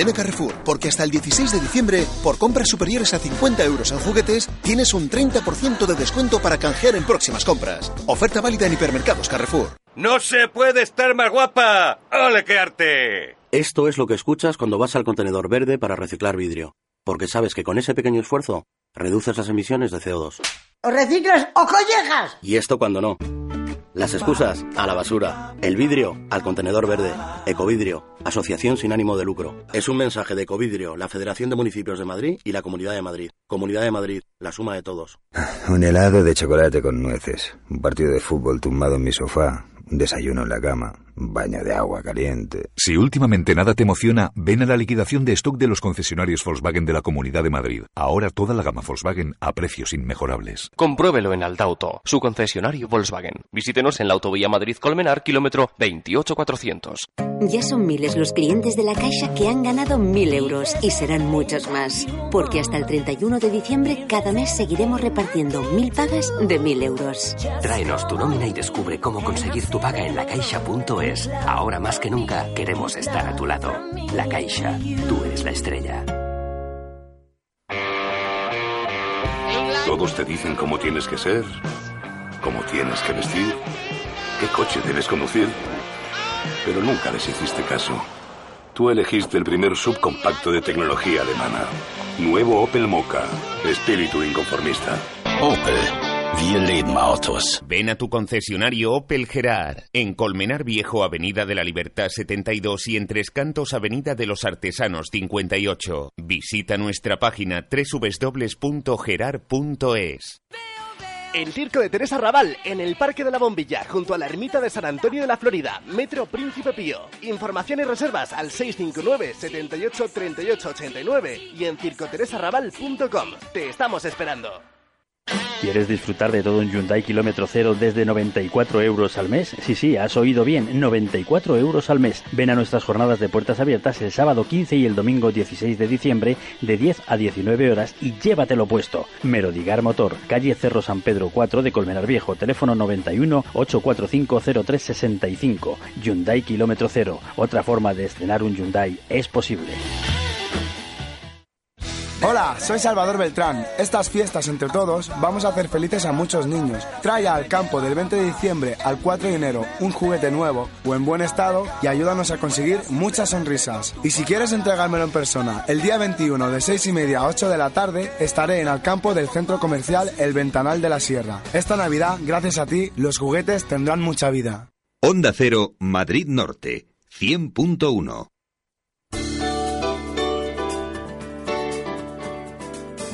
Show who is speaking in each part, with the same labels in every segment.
Speaker 1: Ven a Carrefour, porque hasta el 16 de diciembre, por compras superiores a 50 euros en juguetes, tienes un 30% de descuento para canjear en próximas compras. Oferta válida en hipermercados Carrefour.
Speaker 2: ¡No se puede estar más guapa! ¡Ole qué arte!
Speaker 3: Esto es lo que escuchas cuando vas al contenedor verde para reciclar vidrio. Porque sabes que con ese pequeño esfuerzo reduces las emisiones de CO2.
Speaker 4: ¡O reciclas o collejas!
Speaker 3: Y esto cuando no. Las excusas a la basura. El vidrio al contenedor verde. Ecovidrio, asociación sin ánimo de lucro. Es un mensaje de Ecovidrio, la Federación de Municipios de Madrid y la Comunidad de Madrid. Comunidad de Madrid, la suma de todos.
Speaker 5: Un helado de chocolate con nueces. Un partido de fútbol tumbado en mi sofá. Un desayuno en la cama, un baño de agua caliente.
Speaker 6: Si últimamente nada te emociona, ven a la liquidación de stock de los concesionarios Volkswagen de la Comunidad de Madrid. Ahora toda la gama Volkswagen a precios inmejorables.
Speaker 7: Compruébelo en Aldauto, su concesionario Volkswagen. Visítenos en la autovía Madrid-Colmenar, kilómetro 28400.
Speaker 8: Ya son miles los clientes de la Caixa que han ganado mil euros y serán muchos más. Porque hasta el 31 de diciembre cada mes seguiremos repartiendo mil pagas de mil euros.
Speaker 9: Tráenos tu nómina y descubre cómo conseguir tu paga en Ahora más que nunca queremos estar a tu lado. La Caixa, tú eres la estrella.
Speaker 10: Todos te dicen cómo tienes que ser, cómo tienes que vestir, qué coche debes conducir, pero nunca les hiciste caso. Tú elegiste el primer subcompacto de tecnología alemana. Nuevo Opel Mocha, espíritu inconformista.
Speaker 11: Opel. Wir leben Autos.
Speaker 12: Ven a tu concesionario Opel Gerard, en Colmenar Viejo, Avenida de la Libertad 72 y en Tres Cantos, Avenida de los Artesanos 58. Visita nuestra página www.gerard.es.
Speaker 13: El Circo de Teresa Raval, en el Parque de la Bombilla, junto a la Ermita de San Antonio de la Florida, Metro Príncipe Pío. Información y reservas al 659 78 38 89 y en circoteresarraval.com. Te estamos esperando.
Speaker 14: ¿Quieres disfrutar de todo un Hyundai kilómetro cero desde 94 euros al mes? Sí, sí, has oído bien, 94 euros al mes. Ven a nuestras jornadas de puertas abiertas el sábado 15 y el domingo 16 de diciembre de 10 a 19 horas y llévatelo puesto. Merodigar Motor, calle Cerro San Pedro 4 de Colmenar Viejo, teléfono 91 845 0365. Hyundai kilómetro cero. Otra forma de estrenar un Hyundai es posible.
Speaker 15: Hola, soy Salvador Beltrán. Estas fiestas entre todos vamos a hacer felices a muchos niños. Trae al campo del 20 de diciembre al 4 de enero un juguete nuevo o en buen estado y ayúdanos a conseguir muchas sonrisas. Y si quieres entregármelo en persona, el día 21 de 6 y media a 8 de la tarde estaré en el campo del centro comercial El Ventanal de la Sierra. Esta Navidad, gracias a ti, los juguetes tendrán mucha vida.
Speaker 16: Onda Cero, Madrid Norte, 100.1.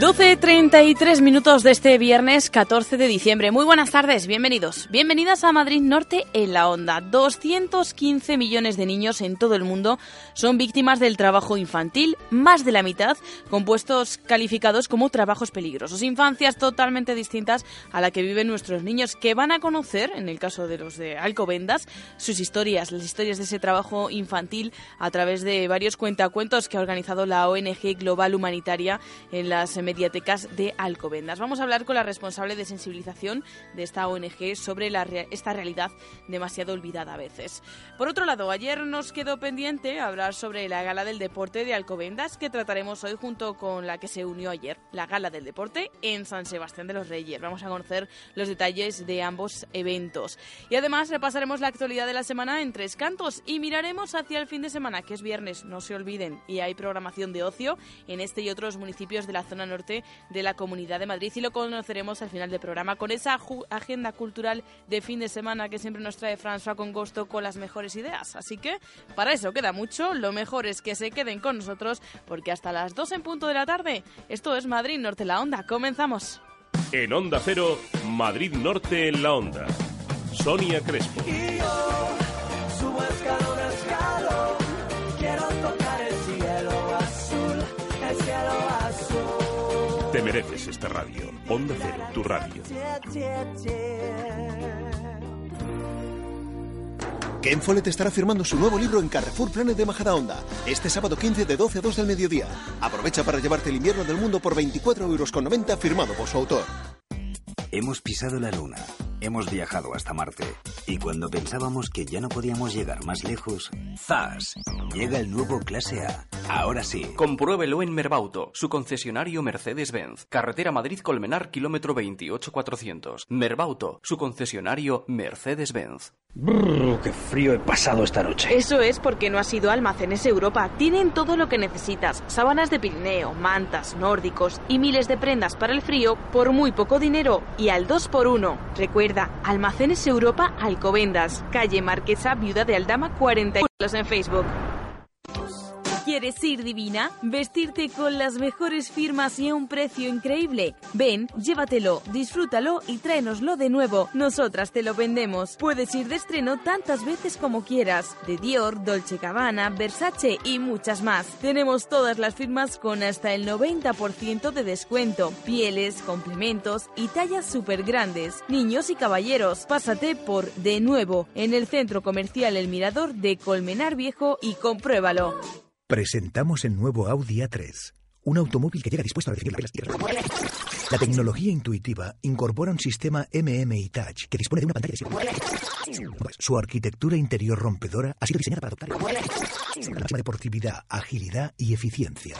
Speaker 17: 12.33 minutos de este viernes 14 de diciembre. Muy buenas tardes, bienvenidos. Bienvenidas a Madrid Norte en la Onda. 215 millones de niños en todo el mundo son víctimas del trabajo infantil, más de la mitad con puestos calificados como trabajos peligrosos. Infancias totalmente distintas a la que viven nuestros niños, que van a conocer, en el caso de los de Alcobendas, sus historias, las historias de ese trabajo infantil a través de varios cuentacuentos que ha organizado la ONG Global Humanitaria en las mediatecas de Alcobendas. Vamos a hablar con la responsable de sensibilización de esta ONG sobre la, esta realidad demasiado olvidada a veces. Por otro lado, ayer nos quedó pendiente hablar sobre la Gala del Deporte de Alcobendas que trataremos hoy junto con la que se unió ayer, la Gala del Deporte en San Sebastián de los Reyes. Vamos a conocer los detalles de ambos eventos. Y además repasaremos la actualidad de la semana en Tres Cantos y miraremos hacia el fin de semana, que es viernes, no se olviden, y hay programación de ocio en este y otros municipios de la zona norte de la Comunidad de Madrid y lo conoceremos al final del programa con esa agenda cultural de fin de semana que siempre nos trae François con gusto con las mejores ideas. Así que para eso queda mucho, lo mejor es que se queden con nosotros porque hasta las 2 en punto de la tarde, esto es Madrid Norte la Onda, comenzamos.
Speaker 18: En Onda Cero, Madrid Norte en la Onda. Sonia Crespo. Te mereces esta radio. Onda Cero, tu radio.
Speaker 1: Ken Follett estará firmando su nuevo libro en Carrefour Planet de Majadahonda este sábado 15 de 12 a 2 del mediodía. Aprovecha para llevarte el invierno del mundo por 24,90 euros firmado por su autor.
Speaker 19: Hemos pisado la luna Hemos viajado hasta Marte y cuando pensábamos que ya no podíamos llegar más lejos, ¡zas! Llega el nuevo Clase A. Ahora sí.
Speaker 7: Compruébelo en Merbauto, su concesionario Mercedes-Benz. Carretera Madrid-Colmenar, kilómetro 28400. Merbauto, su concesionario Mercedes-Benz.
Speaker 14: Brrr, qué frío he pasado esta noche.
Speaker 17: Eso es porque no has ido a Almacenes Europa. Tienen todo lo que necesitas. Sábanas de Pirineo, mantas, nórdicos y miles de prendas para el frío por muy poco dinero y al 2 por 1 Almacenes Europa Alcobendas, calle Marquesa, Viuda de Aldama 41 en Facebook. ¿Quieres ir divina? ¿Vestirte con las mejores firmas y a un precio increíble? Ven, llévatelo, disfrútalo y tráenoslo de nuevo. Nosotras te lo vendemos. Puedes ir de estreno tantas veces como quieras. De Dior, Dolce Gabbana, Versace y muchas más. Tenemos todas las firmas con hasta el 90% de descuento. Pieles, complementos y tallas súper grandes. Niños y caballeros, pásate por De Nuevo en el centro comercial El Mirador de Colmenar Viejo y compruébalo.
Speaker 5: Presentamos el nuevo Audi A3, un automóvil que llega dispuesto a recibir las tierras. La tecnología intuitiva incorpora un sistema MMI Touch que dispone de una pantalla de Su arquitectura interior rompedora ha sido diseñada para adoptar la máxima deportividad, agilidad y eficiencia.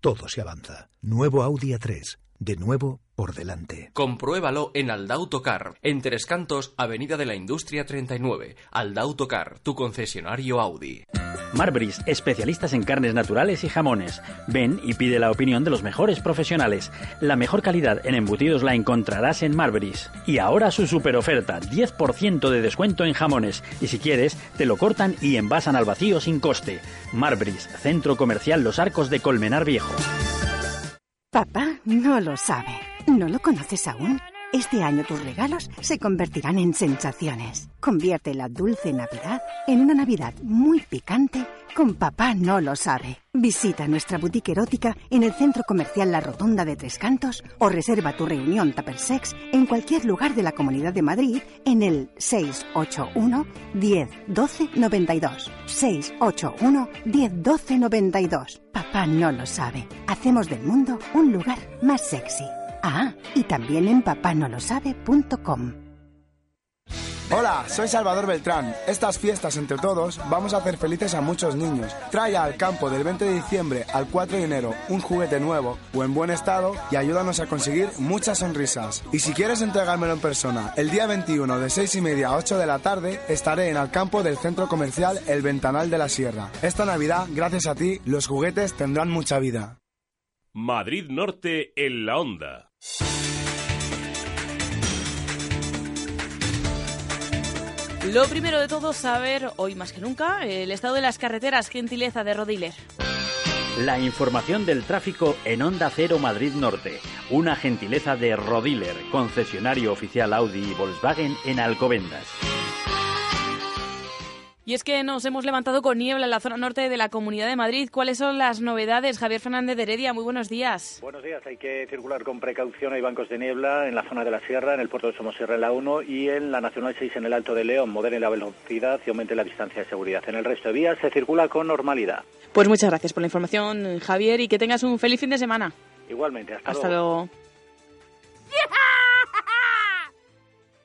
Speaker 5: Todo se avanza. Nuevo Audi A3, de nuevo por delante.
Speaker 7: Compruébalo en Aldautocar, en Tres Cantos, Avenida de la Industria 39. Aldautocar, tu concesionario Audi.
Speaker 14: Marbris, especialistas en carnes naturales y jamones. Ven y pide la opinión de los mejores profesionales. La mejor calidad en embutidos la encontrarás en Marbris. Y ahora su super oferta, 10% de descuento en jamones. Y si quieres, te lo cortan y envasan al vacío sin coste. Marbris, Centro Comercial Los Arcos de Colmenar Viejo.
Speaker 20: Papá no lo sabe. ¿No lo conoces aún? Este año tus regalos se convertirán en sensaciones. Convierte la dulce Navidad en una Navidad muy picante con Papá No Lo Sabe. Visita nuestra boutique erótica en el centro comercial La Rotonda de Tres Cantos o reserva tu reunión Tupper Sex en cualquier lugar de la Comunidad de Madrid en el 681 10 12 92. 681 10 12 92. Papá No Lo Sabe. Hacemos del mundo un lugar más sexy. Ah, y también en papanolosabe.com.
Speaker 21: Hola, soy Salvador Beltrán. Estas fiestas entre todos vamos a hacer felices a muchos niños. Trae al campo del 20 de diciembre al 4 de enero un juguete nuevo o en buen estado y ayúdanos a conseguir muchas sonrisas. Y si quieres entregármelo en persona, el día 21 de 6 y media a 8 de la tarde estaré en el campo del centro comercial El Ventanal de la Sierra. Esta Navidad, gracias a ti, los juguetes tendrán mucha vida.
Speaker 18: Madrid Norte en la onda.
Speaker 17: Lo primero de todo, saber, hoy más que nunca, el estado de las carreteras, gentileza de Rodiler.
Speaker 14: La información del tráfico en Onda Cero Madrid Norte. Una gentileza de Rodiler, concesionario oficial Audi y Volkswagen en Alcobendas.
Speaker 17: Y es que nos hemos levantado con niebla en la zona norte de la Comunidad de Madrid. ¿Cuáles son las novedades? Javier Fernández de Heredia, muy buenos días.
Speaker 22: Buenos días. Hay que circular con precaución. Hay bancos de niebla en la zona de la Sierra, en el puerto de Somosierra en la 1 y en la Nacional 6 en el Alto de León. Moderen la velocidad y aumente la distancia de seguridad. En el resto de vías se circula con normalidad.
Speaker 17: Pues muchas gracias por la información, Javier, y que tengas un feliz fin de semana.
Speaker 22: Igualmente. Hasta,
Speaker 17: Hasta luego.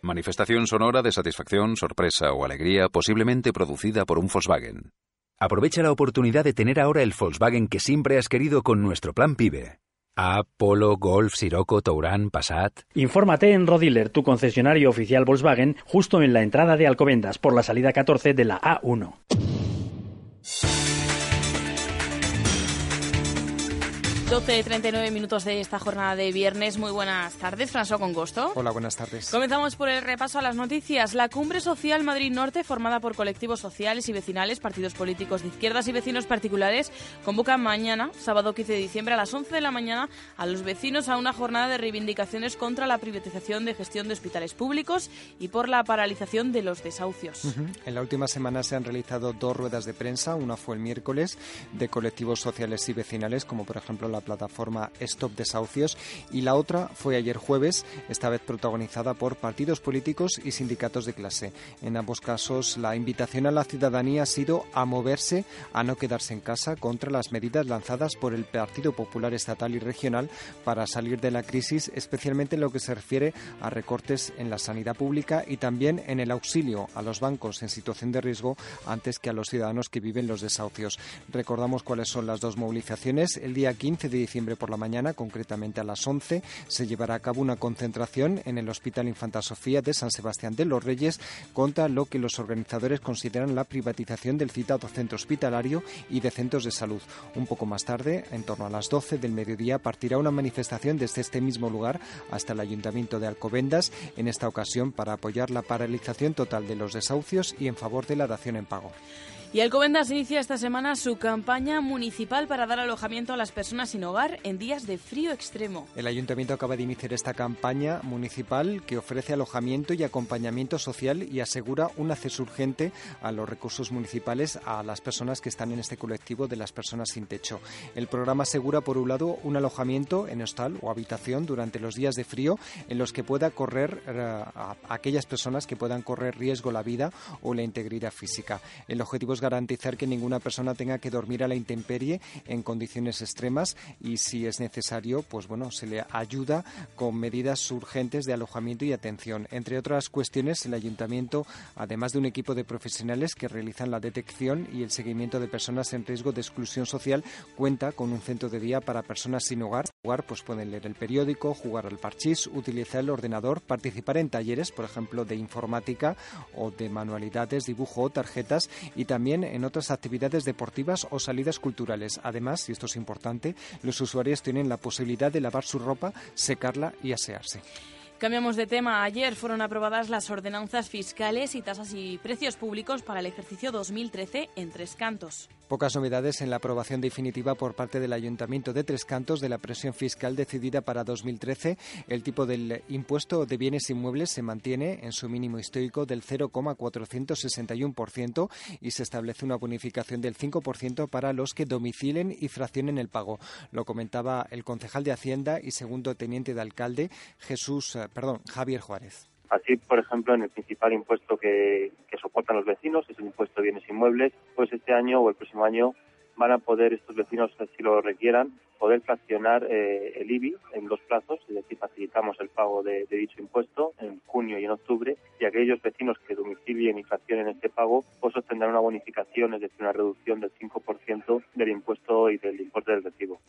Speaker 23: Manifestación sonora de satisfacción, sorpresa o alegría posiblemente producida por un Volkswagen. Aprovecha la oportunidad de tener ahora el Volkswagen que siempre has querido con nuestro plan PIBE. A, Polo, Golf, Sirocco, Touran, Passat.
Speaker 14: Infórmate en Rodiler, tu concesionario oficial Volkswagen, justo en la entrada de Alcobendas, por la salida 14 de la A1.
Speaker 17: 12.39 minutos de esta jornada de viernes. Muy buenas tardes, François Congosto.
Speaker 24: Hola, buenas tardes.
Speaker 17: Comenzamos por el repaso a las noticias. La Cumbre Social Madrid Norte, formada por colectivos sociales y vecinales, partidos políticos de izquierdas y vecinos particulares, convoca mañana, sábado 15 de diciembre, a las 11 de la mañana, a los vecinos a una jornada de reivindicaciones contra la privatización de gestión de hospitales públicos y por la paralización de los desahucios.
Speaker 24: Uh -huh. En la última semana se han realizado dos ruedas de prensa. Una fue el miércoles de colectivos sociales y vecinales, como por ejemplo la la plataforma Stop Desahucios, y la otra fue ayer jueves, esta vez protagonizada por partidos políticos y sindicatos de clase. En ambos casos, la invitación a la ciudadanía ha sido a moverse, a no quedarse en casa contra las medidas lanzadas por el Partido Popular Estatal y Regional para salir de la crisis, especialmente en lo que se refiere a recortes en la sanidad pública y también en el auxilio a los bancos en situación de riesgo antes que a los ciudadanos que viven los desahucios. Recordamos cuáles son las dos movilizaciones. El día 15 de diciembre por la mañana, concretamente a las 11, se llevará a cabo una concentración en el Hospital Infanta Sofía de San Sebastián de los Reyes contra lo que los organizadores consideran la privatización del citado centro hospitalario y de centros de salud. Un poco más tarde, en torno a las 12 del mediodía, partirá una manifestación desde este mismo lugar hasta el Ayuntamiento de Alcobendas, en esta ocasión para apoyar la paralización total de los desahucios y en favor de la dación en pago.
Speaker 17: Y Alcobendas inicia esta semana su campaña municipal para dar alojamiento a las personas sin hogar en días de frío extremo.
Speaker 24: El ayuntamiento acaba de iniciar esta campaña municipal que ofrece alojamiento y acompañamiento social y asegura un acceso urgente a los recursos municipales a las personas que están en este colectivo de las personas sin techo. El programa asegura, por un lado, un alojamiento en hostal o habitación durante los días de frío en los que pueda correr eh, a aquellas personas que puedan correr riesgo la vida o la integridad física. El objetivo garantizar que ninguna persona tenga que dormir a la intemperie en condiciones extremas y si es necesario, pues bueno, se le ayuda con medidas urgentes de alojamiento y atención. Entre otras cuestiones, el ayuntamiento, además de un equipo de profesionales que realizan la detección y el seguimiento de personas en riesgo de exclusión social, cuenta con un centro de día para personas sin hogar. Jugar, pues pueden leer el periódico, jugar al parchís, utilizar el ordenador, participar en talleres, por ejemplo, de informática o de manualidades, dibujo o tarjetas y también en otras actividades deportivas o salidas culturales. Además, y esto es importante, los usuarios tienen la posibilidad de lavar su ropa, secarla y asearse.
Speaker 17: Cambiamos de tema. Ayer fueron aprobadas las ordenanzas fiscales y tasas y precios públicos para el ejercicio 2013 en Tres Cantos.
Speaker 24: Pocas novedades en la aprobación definitiva por parte del Ayuntamiento de Tres Cantos de la presión fiscal decidida para 2013. El tipo del impuesto de bienes inmuebles se mantiene en su mínimo histórico del 0,461% y se establece una bonificación del 5% para los que domicilen y fraccionen el pago. Lo comentaba el concejal de Hacienda y segundo teniente de alcalde Jesús eh, perdón, Javier Juárez.
Speaker 25: Así, por ejemplo, en el principal impuesto que, que soportan los vecinos, es el impuesto de bienes inmuebles, pues este año o el próximo año van a poder estos vecinos, si lo requieran, poder fraccionar eh, el IBI en dos plazos, es decir, facilitamos el pago de, dicho impuesto en junio y en octubre, y aquellos vecinos que domicilien y fraccionen este pago, pues obtendrán una bonificación, es decir, una reducción del 5% del impuesto y del importe del recibo.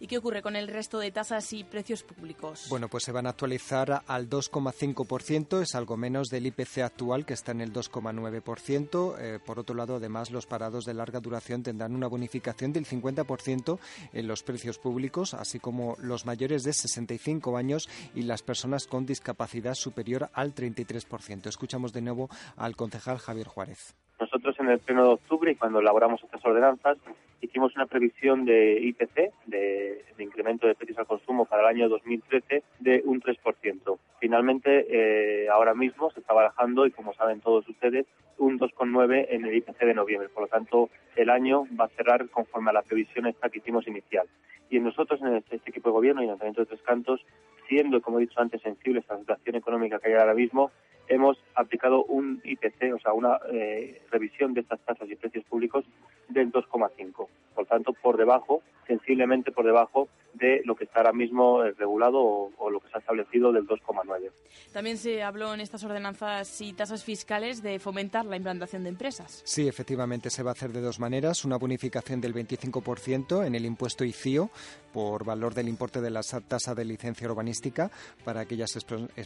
Speaker 17: ¿Y qué ocurre con el resto de tasas y precios públicos?
Speaker 24: Bueno, pues se van a actualizar al 2,5%, es algo menos del IPC actual que está en el 2,9%. Eh, por otro lado, además, los parados de larga duración tendrán una bonificación del 50% en los precios públicos, así como los mayores de 65 años y las personas con discapacidad superior al 33%. Escuchamos de nuevo al concejal Javier Juárez.
Speaker 25: Nosotros en el pleno de octubre y cuando elaboramos estas ordenanzas hicimos una previsión de IPC, de, incremento de precios al consumo para el año 2013 de un 3%. Finalmente, eh, ahora mismo se está barajando y como saben todos ustedes, un 2,9 en el IPC de noviembre. Por lo tanto, el año va a cerrar conforme a la previsión esta que hicimos inicial. Y nosotros, en este, este, equipo de gobierno y en el Ayuntamiento de Tres Cantos, siendo, como he dicho antes, sensibles a la situación económica que hay ahora mismo, hemos aplicado un IPC, o sea, una eh, revisión de estas tasas y precios públicos del 2,5. Por tanto, por debajo, sensiblemente por debajo de lo que está ahora mismo eh, regulado o, lo que se ha establecido del 2,9.
Speaker 17: También se habló en estas ordenanzas y tasas fiscales de fomentar la implantación de empresas.
Speaker 24: Sí, efectivamente se va a hacer de dos maneras. Una bonificación del 25% en el impuesto ICIO por valor del importe de la tasa de licencia urbanística para aquellas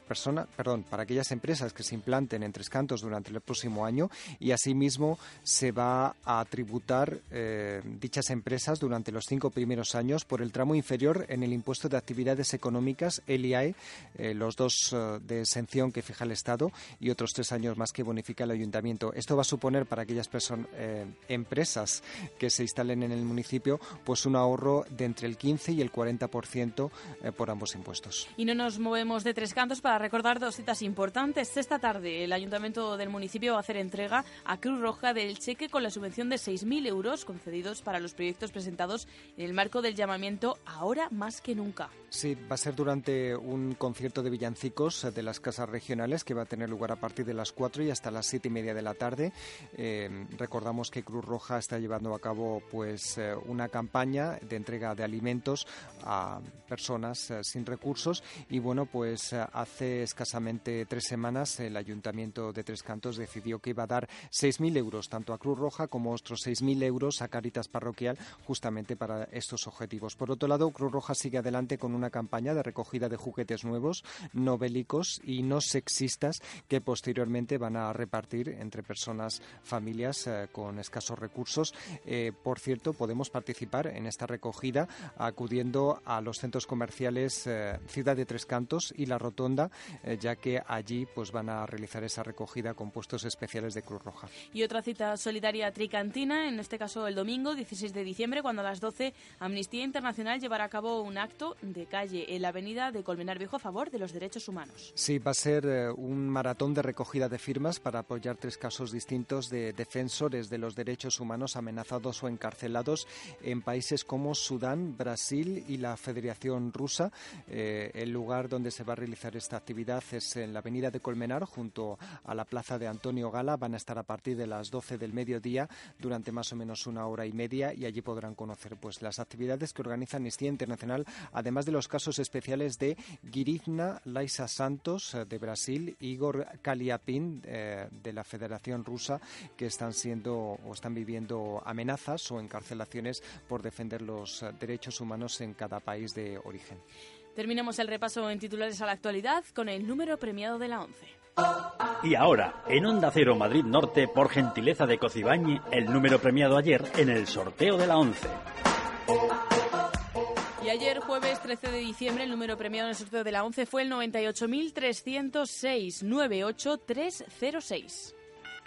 Speaker 24: personas, perdón, para aquellas empresas que se implanten en Tres Cantos durante el próximo año y asimismo se va a tributar eh, dichas empresas durante los cinco primeros años por el tramo inferior en el impuesto de actividades económicas, el IAE, eh, los dos eh, de exención que fija el Estado y otros tres años más que bonifica el Ayuntamiento. Esto va a suponer para aquellas empresas que se instalen en el municipio pues un ahorro de entre el 15 15 y el 40% eh, por ambos impuestos.
Speaker 17: Y no nos movemos de Tres Cantos para recordar dos citas importantes. Esta tarde el Ayuntamiento del municipio va a hacer entrega a Cruz Roja del cheque con la subvención de 6.000 euros concedidos para los proyectos presentados en el marco del llamamiento Ahora más que nunca.
Speaker 24: Sí, va a ser durante un concierto de villancicos de las casas regionales que va a tener lugar a partir de las 4 y hasta las 7 y media de la tarde. Eh, recordamos que Cruz Roja está llevando a cabo pues eh, una campaña de entrega de alimentos a personas eh, sin recursos y bueno pues hace escasamente tres semanas el Ayuntamiento de Tres Cantos decidió que iba a dar 6.000 euros tanto a Cruz Roja como otros 6.000 euros a Caritas Parroquial justamente para estos objetivos. Por otro lado, Cruz Roja sigue adelante con una campaña de recogida de juguetes nuevos, no bélicos y no sexistas que posteriormente van a repartir entre personas, familias eh, con escasos recursos. Eh, por cierto, podemos participar en esta recogida acudiendo a los centros comerciales eh, Ciudad de Tres Cantos y La Rotonda, ya que allí pues van a realizar esa recogida con puestos especiales de Cruz Roja.
Speaker 17: Y otra cita solidaria tricantina, en este caso el domingo 16 de diciembre, cuando a las 12 Amnistía Internacional llevará a cabo un acto de calle en la avenida de Colmenar Viejo a favor de los derechos humanos.
Speaker 24: Sí, va a ser eh, un maratón de recogida de firmas para apoyar tres casos distintos de defensores de los derechos humanos amenazados o encarcelados en países como Sudán, Brasil y la Federación Rusa. Eh, el lugar donde se va a realizar esta actividad es en la avenida de Colmenar, junto a la plaza de Antonio Gala. Van a estar a partir de las 12 del mediodía durante más o menos una hora y media y allí podrán conocer pues las actividades que organiza Amnistía Internacional, además de los casos especiales de Girizna Laisa Santos eh, de Brasil, Igor Kaliapin eh, de la Federación Rusa, que están siendo o están viviendo amenazas o encarcelaciones por defender los eh, derechos humanos en cada país de origen.
Speaker 17: Terminamos el repaso en titulares a la actualidad con el número premiado de la ONCE.
Speaker 14: Y ahora, en Onda Cero Madrid Norte, por gentileza de Cocibañi, el número premiado ayer en el sorteo de la ONCE.
Speaker 17: Y ayer, jueves 13 de diciembre, el número premiado en el sorteo de la 11 fue el 98.306 98306.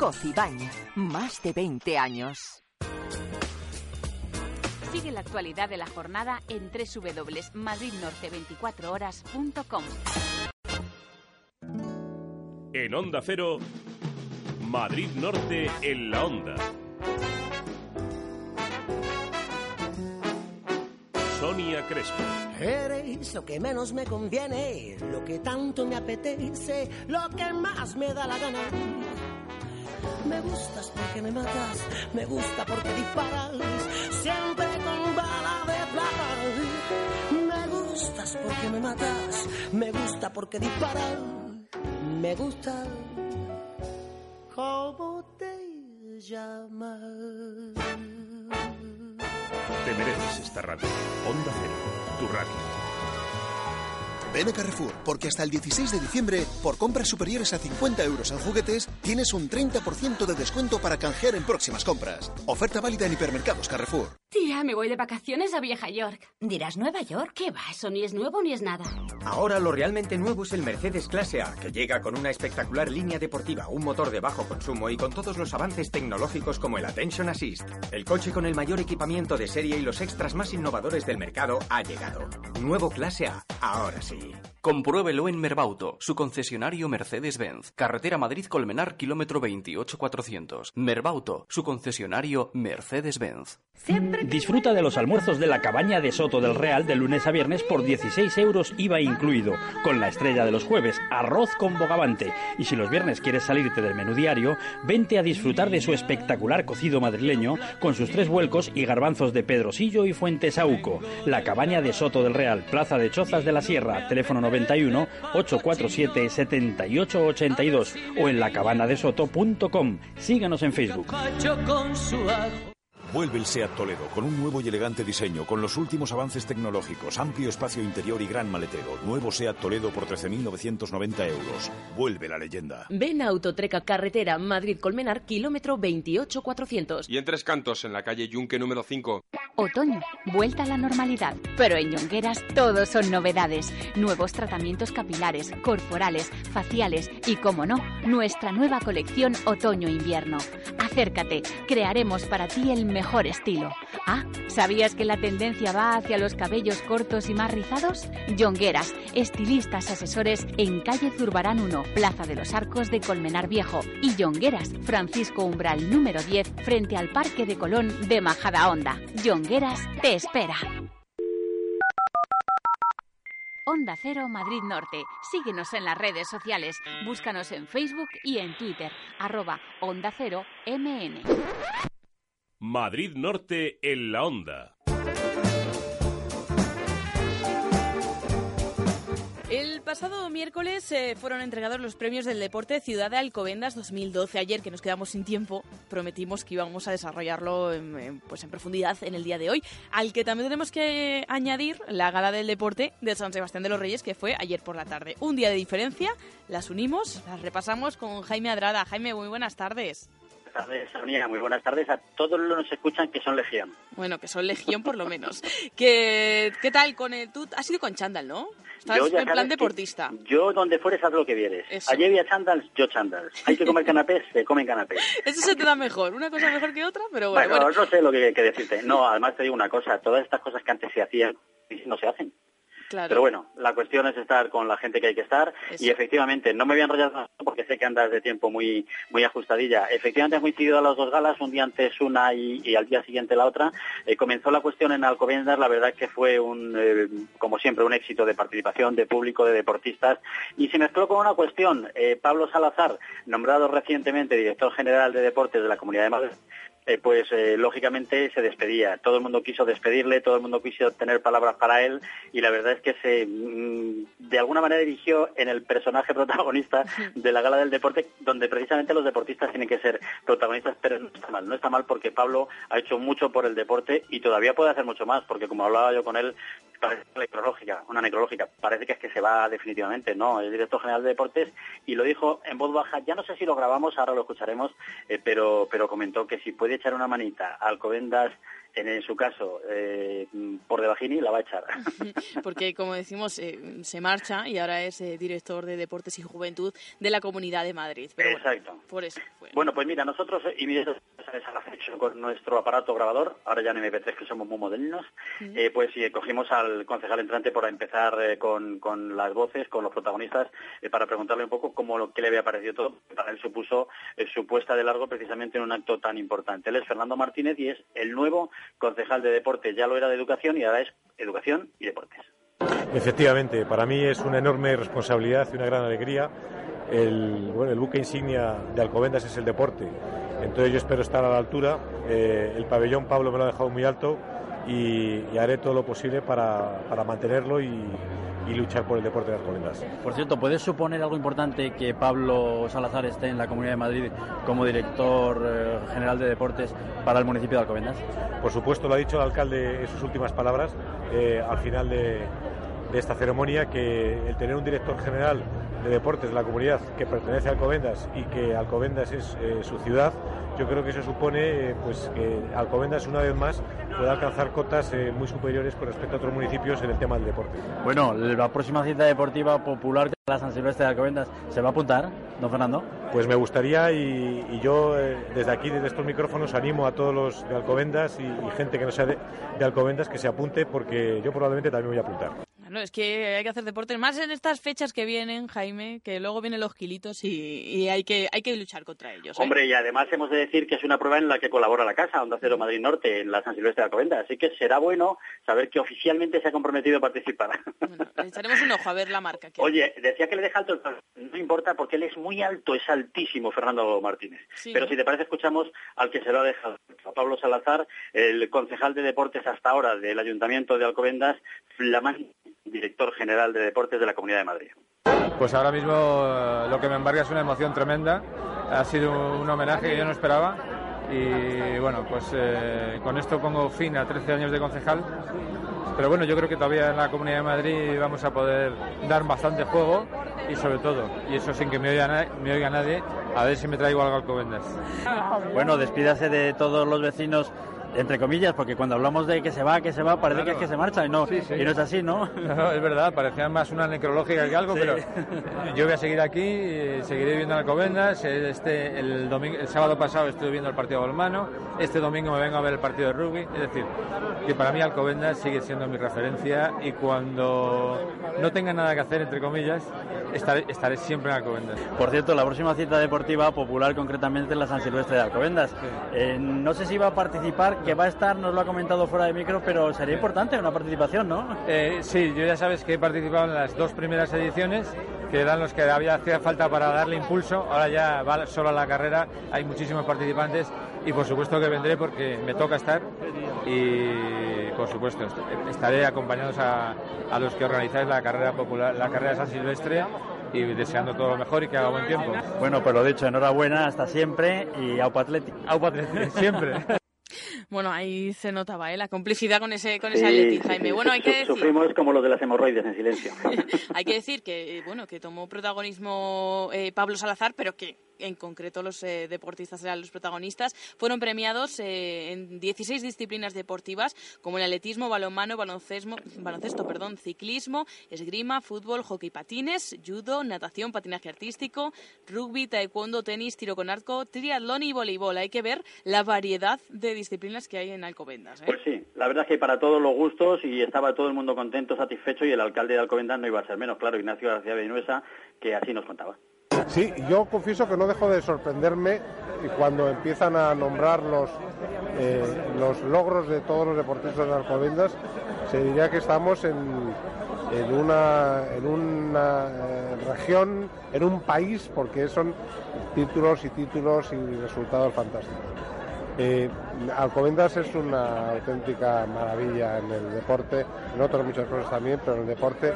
Speaker 26: Cocibaña, más de 20 años.
Speaker 27: Sigue la actualidad de la jornada en www.madridnorte24horas.com.
Speaker 18: En Onda Cero, Madrid Norte en la Onda. Sonia Crespo.
Speaker 28: Eres lo que menos me conviene, lo que tanto me apetece, lo que más me da la gana. Me gustas porque me matas, me gusta porque disparas, siempre con bala de plata. Me gustas porque me matas, me gusta porque disparas, me gusta cómo te llamas.
Speaker 18: Te mereces esta radio. Onda Cero, tu radio.
Speaker 1: Ven a Carrefour, porque hasta el 16 de diciembre, por compras superiores a 50 euros en juguetes, tienes un 30% de descuento para canjear en próximas compras. Oferta válida en hipermercados Carrefour.
Speaker 29: Tía, me voy de vacaciones a Vieja York.
Speaker 30: ¿Dirás Nueva York?
Speaker 29: ¿Qué va? Eso ni es nuevo ni es nada.
Speaker 31: Ahora lo realmente nuevo es el Mercedes Clase A, que llega con una espectacular línea deportiva, un motor de bajo consumo y con todos los avances tecnológicos como el Attention Assist. El coche con el mayor equipamiento de serie y los extras más innovadores del mercado ha llegado. Nuevo Clase A, ahora sí.
Speaker 7: Compruébelo en Merbauto, su concesionario Mercedes-Benz. Carretera Madrid-Colmenar, kilómetro 28400. Merbauto, su concesionario Mercedes-Benz.
Speaker 14: Disfruta de los almuerzos de la cabaña de Soto del Real de lunes a viernes por 16 euros IVA incluido, con la estrella de los jueves, arroz con bogavante. Y si los viernes quieres salirte del menú diario, vente a disfrutar de su espectacular cocido madrileño con sus tres vuelcos y garbanzos de Pedrosillo y Fuentesauco. La cabaña de Soto del Real, Plaza de Chozas de la Sierra, teléfono 91 847 7882 o en lacabanadesoto.com. Síganos en Facebook.
Speaker 6: Vuelve el SEAT Toledo con un nuevo y elegante diseño, con los últimos avances tecnológicos, amplio espacio interior y gran maletero. Nuevo SEAT Toledo por 13.990 euros. Vuelve la leyenda.
Speaker 32: Ven a Autotreca Carretera Madrid-Colmenar, kilómetro 28400.
Speaker 33: Y en Tres Cantos, en la calle Yunque número 5.
Speaker 27: Otoño, vuelta a la normalidad. Pero en Yongueras todo son novedades. Nuevos tratamientos capilares, corporales, faciales y, como no, nuestra nueva colección Otoño-Invierno. Acércate, crearemos para ti el mejor estilo. Ah, ¿sabías que la tendencia va hacia los cabellos cortos y más rizados? Yongueras, estilistas asesores en calle Zurbarán 1, Plaza de los Arcos de Colmenar Viejo. Y Yongueras, Francisco Umbral número 10, frente al Parque de Colón de Majada Honda. Yongueras te espera. Onda Cero Madrid Norte. Síguenos en las redes sociales. Búscanos en Facebook y en Twitter. Arroba Onda Cero MN.
Speaker 18: Madrid Norte en la onda.
Speaker 17: El pasado miércoles eh, fueron entregados los premios del deporte Ciudad de Alcobendas 2012. Ayer, que nos quedamos sin tiempo, prometimos que íbamos a desarrollarlo en, pues en profundidad en el día de hoy. Al que también tenemos que añadir la gala del deporte de San Sebastián de los Reyes, que fue ayer por la tarde. Un día de diferencia, las unimos, las repasamos con Jaime Adrada. Jaime, muy buenas tardes.
Speaker 34: Buenas tardes, Sonia. Muy buenas tardes a todos los que nos escuchan que son Legión.
Speaker 17: Bueno, que son Legión por lo menos. ¿Qué, ¿Qué tal con el... Tú has ido con chándal, ¿no? Estás
Speaker 34: Yo
Speaker 17: en plan deportista.
Speaker 34: Yo donde fueres haz lo que vieres.
Speaker 17: Eso.
Speaker 34: Allí había chándals, yo chándals. Hay que comer canapés, se comen canapés.
Speaker 17: Eso se te da mejor. Una cosa mejor que otra, pero bueno.
Speaker 34: Bueno,
Speaker 17: bueno.
Speaker 34: no sé lo que, que decirte. No, además te digo una cosa. Todas estas cosas que antes se hacían no se hacen.
Speaker 17: Claro.
Speaker 34: Pero bueno, la cuestión es estar con la gente que hay que estar
Speaker 17: Eso.
Speaker 34: y efectivamente, no me voy a enrollar porque sé que andas de tiempo muy muy ajustadilla. Efectivamente han coincidido las dos galas, un día antes una y, y al día siguiente la otra. Eh, comenzó la cuestión en Alcobendas, la verdad que fue un, eh, como siempre, un éxito de participación, de público, de deportistas y se mezcló con una cuestión. Eh, Pablo Salazar, nombrado recientemente director general de deportes de la Comunidad de Madrid, eh, pues eh, lógicamente se despedía. Todo el mundo quiso despedirle, todo el mundo quiso tener palabras para él y la verdad es que se mm, de alguna manera dirigió en el personaje protagonista de la gala del deporte, donde precisamente los deportistas tienen que ser protagonistas, pero no está mal, no está mal porque Pablo ha hecho mucho por el deporte y todavía puede hacer mucho más, porque como hablaba yo con él, una necrológica, parece que es que se va definitivamente, no, es director general de deportes y lo dijo en voz baja, ya no sé si lo grabamos, ahora lo escucharemos, eh, pero, pero comentó que si puede echar una manita a Alcobendas, en, en su caso, eh, por debajini, la va a echar.
Speaker 17: Porque, como decimos, eh, se marcha y ahora es eh, director de Deportes y Juventud de la Comunidad de Madrid. Pero bueno,
Speaker 34: Exacto.
Speaker 17: por eso fue.
Speaker 34: Bueno, pues mira, nosotros, al acecho con nuestro aparato grabador, ahora ya en MP3 que somos muy modernos, eh, pues sí, cogimos al concejal entrante por empezar eh, con, con las voces, con los protagonistas, eh, para preguntarle un poco cómo lo que le había parecido todo. Para él supuso eh, su puesta de largo precisamente en un acto tan importante. Él es Fernando Martínez y es el nuevo concejal de deportes. Ya lo era de educación y ahora es educación y deportes.
Speaker 35: Efectivamente, para mí es una enorme responsabilidad y una gran alegría. El, bueno, el buque insignia de Alcobendas es el deporte, entonces yo espero estar a la altura. Eh, el pabellón Pablo me lo ha dejado muy alto y, y haré todo lo posible para, para mantenerlo y, y luchar por el deporte de Alcobendas.
Speaker 14: Por cierto, ¿puede suponer algo importante que Pablo Salazar esté en la Comunidad de Madrid como director eh, general de deportes para el municipio de Alcobendas?
Speaker 35: Por supuesto, lo ha dicho el alcalde en sus últimas palabras eh, al final de, de esta ceremonia, que el tener un director general de deportes de la comunidad que pertenece a Alcobendas y que Alcobendas es eh, su ciudad, yo creo que eso supone eh, pues que Alcobendas una vez más pueda alcanzar cotas eh, muy superiores con respecto a otros municipios en el tema del deporte.
Speaker 14: Bueno, la próxima cita deportiva popular de la San Silvestre de Alcobendas, ¿se va a apuntar, don Fernando?
Speaker 35: Pues me gustaría y, y yo eh, desde aquí, desde estos micrófonos, animo a todos los de Alcobendas y, y gente que no sea de, de Alcobendas que se apunte porque yo probablemente también voy a apuntar.
Speaker 17: No, es que hay que hacer deporte más en estas fechas que vienen, Jaime, que luego vienen los kilitos y, y hay que hay que luchar contra ellos. ¿eh?
Speaker 34: Hombre, y además hemos de decir que es una prueba en la que colabora la Casa, Onda Cero Madrid Norte, en la San Silvestre de Alcobendas. Así que será bueno saber que oficialmente se ha comprometido a participar.
Speaker 17: Le echaremos un ojo a ver la marca. Que...
Speaker 34: Oye, decía que le deja alto, no importa porque él es muy alto, es altísimo, Fernando Martínez.
Speaker 17: Sí,
Speaker 34: Pero
Speaker 17: ¿no?
Speaker 34: si te parece, escuchamos al que se lo ha dejado, a Pablo Salazar, el concejal de deportes hasta ahora del Ayuntamiento de Alcobendas, flamante director general de deportes de la Comunidad de Madrid.
Speaker 30: Pues ahora mismo eh, lo que me embarga es una emoción tremenda. Ha sido un homenaje que yo no esperaba
Speaker 36: y bueno, pues eh, con esto pongo fin a 13 años de concejal. Pero bueno, yo creo que todavía en la Comunidad de Madrid vamos a poder dar bastante juego y sobre todo, y eso sin que me oiga, me oiga nadie, a ver si me traigo algo al Covendas.
Speaker 14: Bueno, despídase de todos los vecinos entre comillas, porque cuando hablamos de que se va, que se va, parece que es que se marcha y no, y no es así, ¿no?
Speaker 36: ¿no? Es verdad, parecía más una necrológica que algo, pero yo voy a seguir aquí, seguiré viendo Alcobendas. Este, el, domingo, el sábado pasado estuve viendo el partido de Golmano, este domingo me vengo a ver el partido de rugby, es decir, que para mí Alcobendas sigue siendo mi referencia y cuando no tenga nada que hacer, entre comillas, estaré, estaré siempre en Alcobendas.
Speaker 14: Por cierto, la próxima cita deportiva popular concretamente es la San Silvestre de Alcobendas. Eh, no sé si va a participar que va a estar, nos lo ha comentado fuera de micro, pero sería importante una participación, ¿no?
Speaker 36: Eh, sí, yo ya sabes que he participado en las dos primeras ediciones, que eran los que había hacía falta para darle impulso. Ahora ya va solo a la carrera, hay muchísimos participantes y por supuesto que vendré porque me toca estar y por supuesto estaré acompañados a, a los que organizáis la carrera popular, la carrera de San Silvestre y deseando todo lo mejor y que haga buen tiempo.
Speaker 14: Bueno, pues lo dicho, enhorabuena, hasta siempre y Aupa Athletic.
Speaker 36: Aupa Athletic, siempre.
Speaker 17: Bueno, ahí se notaba ¿eh? la complicidad con ese, con Atleti, Jaime. Bueno, hay que decir...
Speaker 34: Sufrimos como los de las hemorroides en silencio.
Speaker 17: hay que decir que, eh, bueno, que tomó protagonismo eh, Pablo Salazar, pero que en concreto los eh, deportistas eran los protagonistas, fueron premiados eh, en 16 disciplinas deportivas como el atletismo, balonmano, baloncesto, baloncesto perdón, ciclismo, esgrima, fútbol, hockey patines, judo, natación, patinaje artístico, rugby, taekwondo, tenis, tiro con arco, triatlón y voleibol. Hay que ver la variedad de disciplinas que hay en Alcobendas. ¿eh?
Speaker 34: Pues sí, la verdad es que para todos los gustos y estaba todo el mundo contento, satisfecho y el alcalde de Alcobendas no iba a ser menos, claro, Ignacio García Vinuesa, que así nos contaba.
Speaker 37: Sí, yo confieso que no dejo de sorprenderme cuando empiezan a nombrar los, eh, los logros de todos los deportistas de Alcobendas. Se diría que estamos en, en una, en una eh, región, en un país, porque son títulos y títulos y resultados fantásticos. Eh, Alcobendas es una auténtica maravilla en el deporte, en otras muchas cosas también, pero en el deporte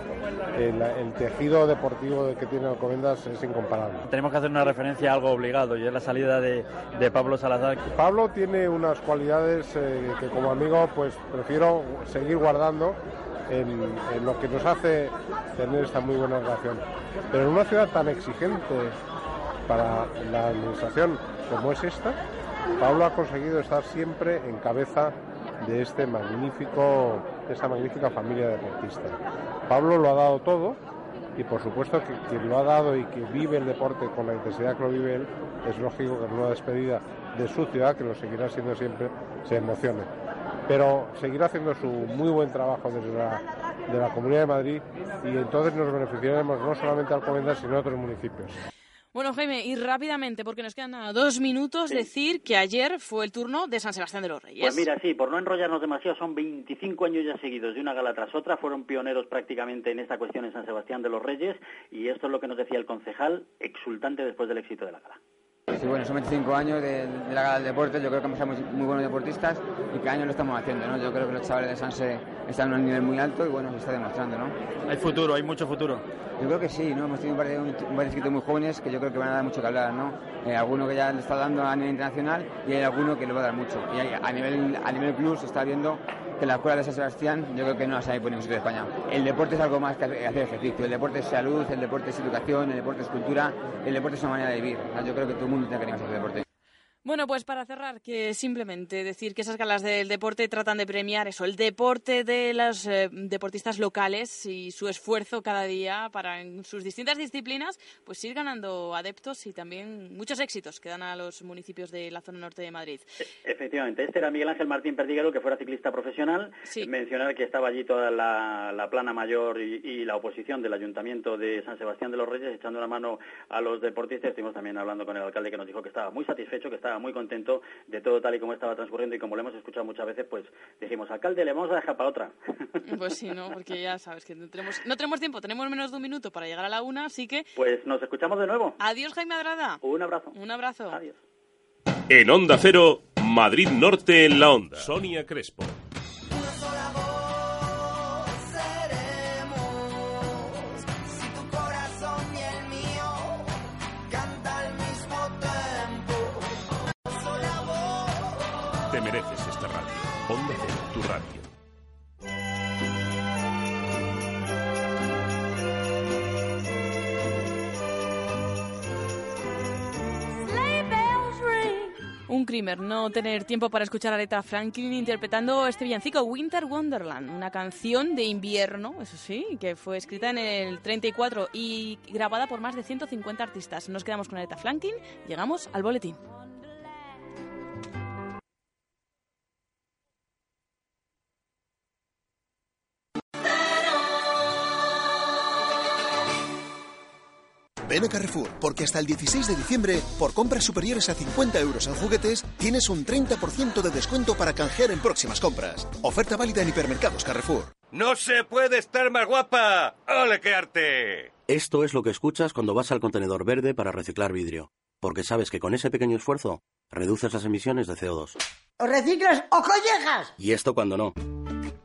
Speaker 37: el, el tejido deportivo que tiene Alcobendas es incomparable.
Speaker 14: Tenemos que hacer una referencia a algo obligado y es la salida de, de Pablo Salazar.
Speaker 37: Pablo tiene unas cualidades eh, que como amigo pues prefiero seguir guardando en, en, lo que nos hace tener esta muy buena relación. Pero en una ciudad tan exigente para la administración como es esta, Pablo ha conseguido estar siempre en cabeza de este magnífico, de esta magnífica familia deportista. Pablo lo ha dado todo y por supuesto que quien lo ha dado y que vive el deporte con la intensidad que lo vive él, es lógico que en una despedida de su ciudad, que lo seguirá siendo siempre, se emocione. Pero seguirá haciendo su muy buen trabajo desde la, de la Comunidad de Madrid y entonces nos beneficiaremos no solamente al Alcobendas, sino a otros municipios.
Speaker 17: Bueno, Jaime, y rápidamente, porque nos quedan nada, dos minutos, sí. decir que ayer fue el turno de San Sebastián de los Reyes.
Speaker 34: Pues mira, sí, por no enrollarnos demasiado, son 25 años ya seguidos de una gala tras otra. Fueron pioneros prácticamente en esta cuestión en San Sebastián de los Reyes y esto es lo que nos decía el concejal, exultante después del éxito de la gala.
Speaker 38: Sí, bueno, son 25 años de, de la gala del deporte, yo creo que hemos sido muy, muy, buenos deportistas y cada año lo estamos haciendo, ¿no? Yo creo que los chavales de Sanse están a un nivel muy alto y bueno, se está demostrando, ¿no?
Speaker 14: Hay futuro, hay mucho futuro.
Speaker 38: Yo creo que sí, ¿no? Hemos tenido un par de, un par de inscritos muy jóvenes que yo creo que van a dar mucho que hablar, ¿no? Eh, alguno que ya le está dando a nivel internacional y hay alguno que le va a dar mucho. Y hay, a nivel a nivel club se está viendo que la escuela de San Sebastián yo creo que no la sabe por ningún sitio de España. El deporte es algo más que hacer ejercicio, el deporte es salud, el deporte es educación, el deporte es cultura, el deporte es una manera de vivir. Yo creo que el mundo que deporte.
Speaker 17: Bueno, pues para cerrar, que simplemente decir que esas galas del deporte tratan de premiar eso, el deporte de los eh, deportistas locales y su esfuerzo cada día para en sus distintas disciplinas, pues ir ganando adeptos y también muchos éxitos que dan a los municipios de la zona norte de Madrid.
Speaker 34: Efectivamente, este era Miguel Ángel Martín Perdiguero, que fuera ciclista profesional.
Speaker 17: Sí.
Speaker 34: Mencionar que estaba allí toda la, la plana mayor y, y, la oposición del Ayuntamiento de San Sebastián de los Reyes, echando una mano a los deportistas. Estuvimos también hablando con el alcalde que nos dijo que estaba muy satisfecho, que estaba muy contento de todo tal y como estaba transcurriendo y como lo hemos escuchado muchas veces, pues dijimos, alcalde, le vamos a dejar para otra.
Speaker 17: Pues sí, ¿no? Porque ya sabes que no tenemos, no tenemos tiempo, tenemos menos de un minuto para llegar a la una, así que...
Speaker 34: Pues nos escuchamos de nuevo.
Speaker 17: Adiós, Jaime Adrada.
Speaker 34: Un abrazo.
Speaker 17: Un abrazo.
Speaker 34: Adiós.
Speaker 18: En Onda Cero, Madrid Norte en la Onda. Sonia Crespo.
Speaker 17: Un crimer no tener tiempo para escuchar a Aretha Franklin interpretando este villancico Winter Wonderland, una canción de invierno, eso sí, que fue escrita en el 34 y grabada por más de 150 artistas. Nos quedamos con Aretha Franklin, llegamos al boletín.
Speaker 1: Ven a Carrefour, porque hasta el 16 de diciembre, por compras superiores a 50 euros en juguetes, tienes un 30% de descuento para canjear en próximas compras. Oferta válida en hipermercados Carrefour.
Speaker 39: ¡No se puede estar más guapa! ¡Ole, qué arte!
Speaker 40: Esto es lo que escuchas cuando vas al contenedor verde para reciclar vidrio. Porque sabes que con ese pequeño esfuerzo reduces las emisiones de CO2.
Speaker 4: ¿O reciclas o collejas?
Speaker 40: Y esto cuando no.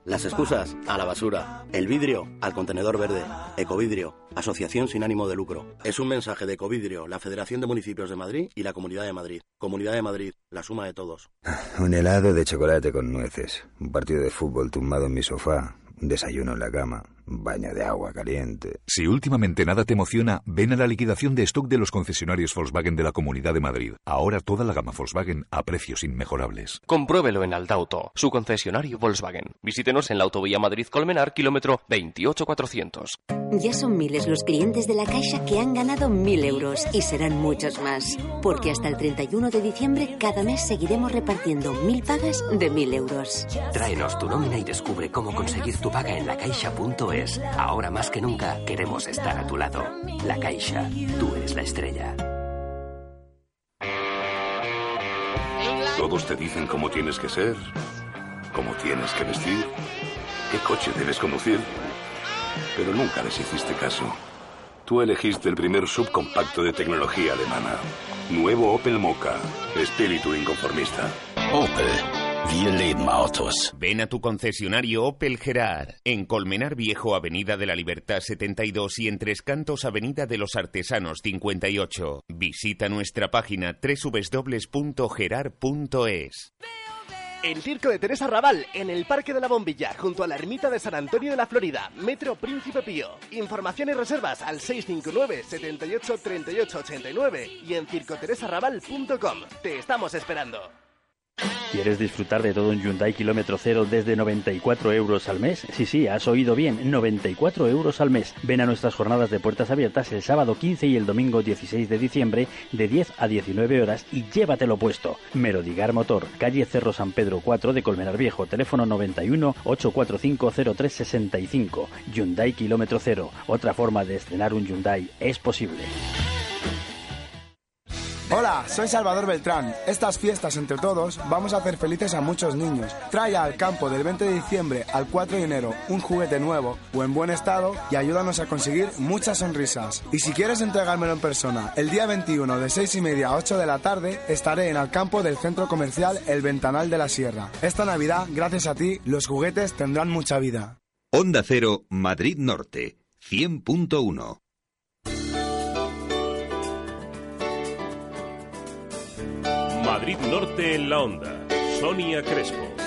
Speaker 40: Las excusas a la basura. El vidrio al contenedor verde. Ecovidrio, asociación sin ánimo de lucro. Es un mensaje de Ecovidrio, la Federación de Municipios de Madrid y la Comunidad de Madrid. Comunidad de Madrid, la suma de todos.
Speaker 41: Un helado de chocolate con nueces. Un partido de fútbol tumbado en mi sofá. Un desayuno en la cama. Un baño de agua caliente.
Speaker 42: Si últimamente nada te emociona, ven a la liquidación de stock de los concesionarios Volkswagen de la Comunidad de Madrid. Ahora toda la gama Volkswagen a precios inmejorables.
Speaker 7: Compruébelo en Aldauto, su concesionario Volkswagen. Visítenos en la autovía Madrid-Colmenar, kilómetro 28400.
Speaker 30: Ya son miles los clientes de la Caixa que han ganado mil euros y serán muchos más. Porque hasta el 31 de diciembre cada mes seguiremos repartiendo mil pagas de mil euros.
Speaker 43: Tráenos tu nómina y descubre cómo conseguir tu paga en lacaixa.es. Ahora más que nunca queremos estar a tu lado. La Caixa, tú eres la estrella.
Speaker 10: Todos te dicen cómo tienes que ser, cómo tienes que vestir, qué coche debes conducir. Pero nunca les hiciste caso. Tú elegiste el primer subcompacto de tecnología alemana. Nuevo Opel Mocha. Espíritu inconformista.
Speaker 44: Opel. Wir leben Autos.
Speaker 12: Ven a tu concesionario Opel Gerard, en Colmenar Viejo, Avenida de la Libertad 72 y en Tres Cantos, Avenida de los Artesanos 58. Visita nuestra página www.gerard.es.
Speaker 13: El Circo de Teresa Raval, en el Parque de la Bombilla, junto a la Ermita de San Antonio de la Florida, Metro Príncipe Pío. Información y reservas al 659 78 38 89 y en circoteresarraval.com. Te estamos esperando.
Speaker 14: ¿Quieres disfrutar de todo un Hyundai kilómetro cero desde 94 euros al mes? Sí, sí, has oído bien, 94 euros al mes. Ven a nuestras jornadas de puertas abiertas el sábado 15 y el domingo 16 de diciembre de 10 a 19 horas y llévatelo puesto. Merodigar Motor, calle Cerro San Pedro 4 de Colmenar Viejo, teléfono 91 845 0365. Hyundai kilómetro cero. Otra forma de estrenar un Hyundai es posible.
Speaker 15: Hola, soy Salvador Beltrán. Estas fiestas entre todos vamos a hacer felices a muchos niños. Trae al campo del 20 de diciembre al 4 de enero un juguete nuevo o en buen estado y ayúdanos a conseguir muchas sonrisas. Y si quieres entregármelo en persona, el día 21 de 6 y media a 8 de la tarde estaré en el campo del centro comercial El Ventanal de la Sierra. Esta Navidad, gracias a ti, los juguetes tendrán mucha vida.
Speaker 45: Onda Cero, Madrid Norte, 100.1.
Speaker 18: Madrid Norte en la onda. Sonia Crespo.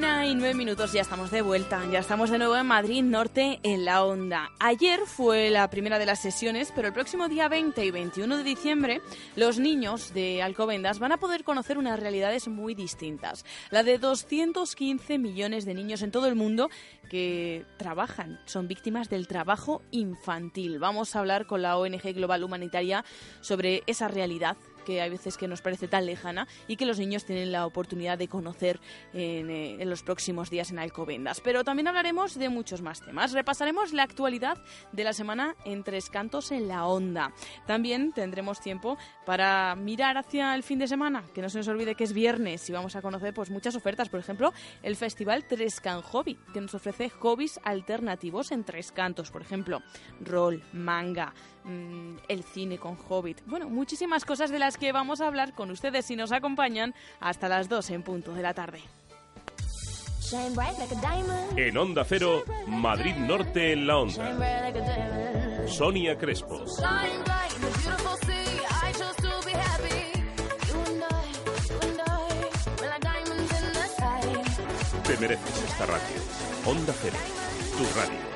Speaker 17: Una y nueve minutos, ya estamos de vuelta. Ya estamos de nuevo en Madrid Norte en la onda. Ayer fue la primera de las sesiones, pero el próximo día 20 y 21 de diciembre, los niños de Alcobendas van a poder conocer unas realidades muy distintas. La de 215 millones de niños en todo el mundo que trabajan, son víctimas del trabajo infantil. Vamos a hablar con la ONG Global Humanitaria sobre esa realidad que hay veces que nos parece tan lejana y que los niños tienen la oportunidad de conocer en, eh, en, los próximos días en Alcobendas. Pero también hablaremos de muchos más temas. Repasaremos la actualidad de la semana en Tres Cantos en la Onda. También tendremos tiempo para mirar hacia el fin de semana, que no se nos olvide que es viernes y vamos a conocer pues muchas ofertas. Por ejemplo, el Festival Trescan Hobby, que nos ofrece hobbies alternativos en Tres Cantos. Por ejemplo, rol, manga, mmm, el cine con Hobbit. Bueno, muchísimas cosas de las que vamos a hablar con ustedes si nos acompañan hasta las 2 en punto de la tarde.
Speaker 18: En Onda Cero, Madrid Norte en la onda. Sonia Crespo. Te mereces esta radio. Onda Cero, tu radio.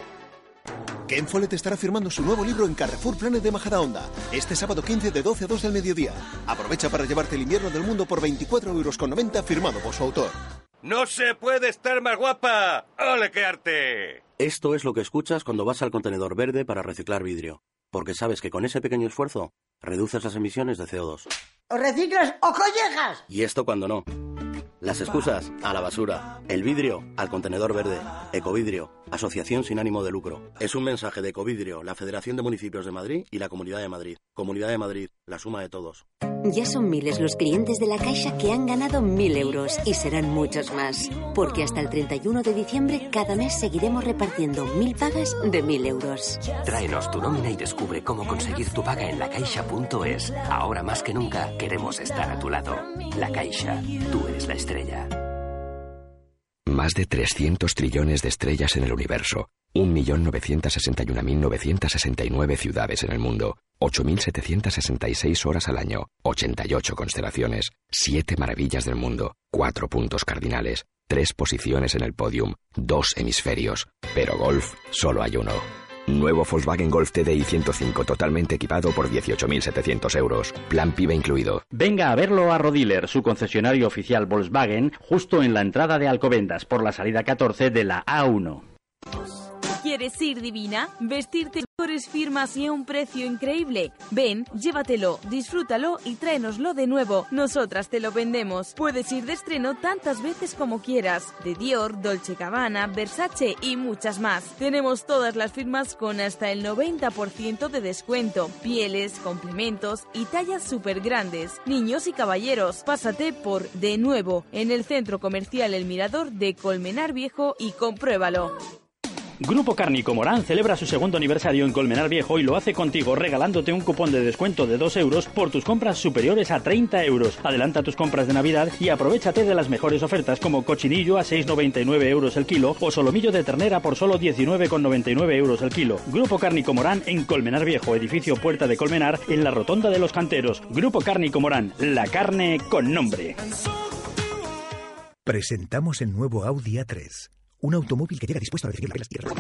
Speaker 1: Ken Follett estará firmando su nuevo libro en Carrefour Planet de Majadahonda, este sábado 15 de 12 a 2 del mediodía. Aprovecha para llevarte el invierno del mundo por 24,90 euros firmado por su autor.
Speaker 39: ¡No se puede estar más guapa! ¡Ole qué arte!
Speaker 40: Esto es lo que escuchas cuando vas al contenedor verde para reciclar vidrio, porque sabes que con ese pequeño esfuerzo reduces las emisiones de CO2.
Speaker 4: ¿O reciclas o collejas?
Speaker 40: Y esto cuando no. Las excusas a la basura. El vidrio al contenedor verde. Ecovidrio, asociación sin ánimo de lucro. Es un mensaje de Ecovidrio, la Federación de Municipios de Madrid y la Comunidad de Madrid. Comunidad de Madrid, la suma de todos.
Speaker 30: Ya son miles los clientes de la Caixa que han ganado mil euros y serán muchos más. Porque hasta el 31 de diciembre cada mes seguiremos repartiendo mil pagas de mil euros.
Speaker 43: Tráenos tu nómina y descubre cómo conseguir tu paga en lacaixa.es. Ahora más que nunca queremos estar a tu lado. La Caixa, tú eres la estrella.
Speaker 9: Más de 300 trillones de estrellas en el universo. 1.961.969 ciudades en el mundo. 8.766 horas al año. 88 constelaciones. 7 maravillas del mundo. 4 puntos cardinales. 3 posiciones en el podium. 2 hemisferios. Pero golf solo hay uno. Nuevo Volkswagen Golf TDI 105 totalmente equipado por 18.700 euros. Plan PIB incluido.
Speaker 14: Venga a verlo a Rodiler, su concesionario oficial Volkswagen, justo en la entrada de Alcobendas, por la salida 14 de la A1.
Speaker 17: ¿Quieres ir divina? ¿Vestirte mejores firmas y a un precio increíble? Ven, llévatelo, disfrútalo y tráenoslo de nuevo. Nosotras te lo vendemos. Puedes ir de estreno tantas veces como quieras. De Dior, Dolce Gabbana, Versace y muchas más. Tenemos todas las firmas con hasta el 90% de descuento. Pieles, complementos y tallas súper grandes. Niños y caballeros, pásate por De Nuevo en el centro comercial El Mirador de Colmenar Viejo y compruébalo.
Speaker 14: Grupo Cárnico Morán celebra su segundo aniversario en Colmenar Viejo y lo hace contigo regalándote un cupón de descuento de 2 euros por tus compras superiores a 30 euros. Adelanta tus compras de Navidad y aprovechate de las mejores ofertas como cochinillo a 6,99 euros el kilo o solomillo de ternera por solo 19,99 euros el kilo. Grupo Cárnico Morán en Colmenar Viejo, edificio Puerta de Colmenar en la Rotonda de los Canteros. Grupo Cárnico Morán, la carne con nombre.
Speaker 46: Presentamos el nuevo Audi A3. Un automóvil que llega dispuesto a recibir las tierras.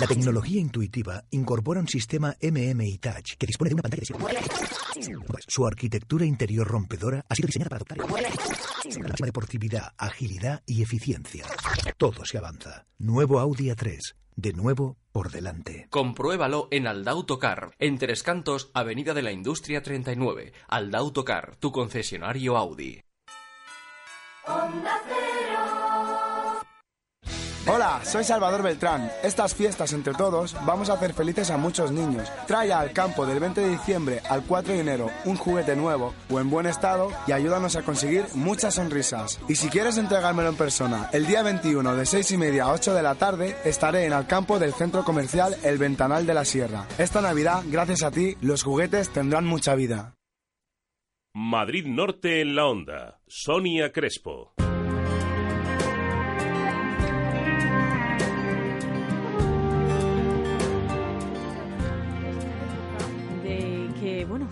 Speaker 46: La tecnología intuitiva incorpora un sistema MMI Touch que dispone de una pantalla de 7 Su arquitectura interior rompedora ha sido diseñada para adoptar la máxima deportividad, agilidad y eficiencia. Todo se avanza. Nuevo Audi A3. De nuevo por delante.
Speaker 7: Compruébalo en Aldautocar, en Tres Cantos, Avenida de la Industria 39. Aldautocar, tu concesionario Audi.
Speaker 15: Hola, soy Salvador Beltrán. Estas fiestas entre todos vamos a hacer felices a muchos niños. Trae al campo del 20 de diciembre al 4 de enero un juguete nuevo o en buen estado y ayúdanos a conseguir muchas sonrisas. Y si quieres entregármelo en persona, el día 21 de 6 y media a 8 de la tarde estaré en el campo del centro comercial El Ventanal de la Sierra. Esta Navidad, gracias a ti, los juguetes tendrán mucha vida.
Speaker 18: Madrid Norte en la onda. Sonia Crespo.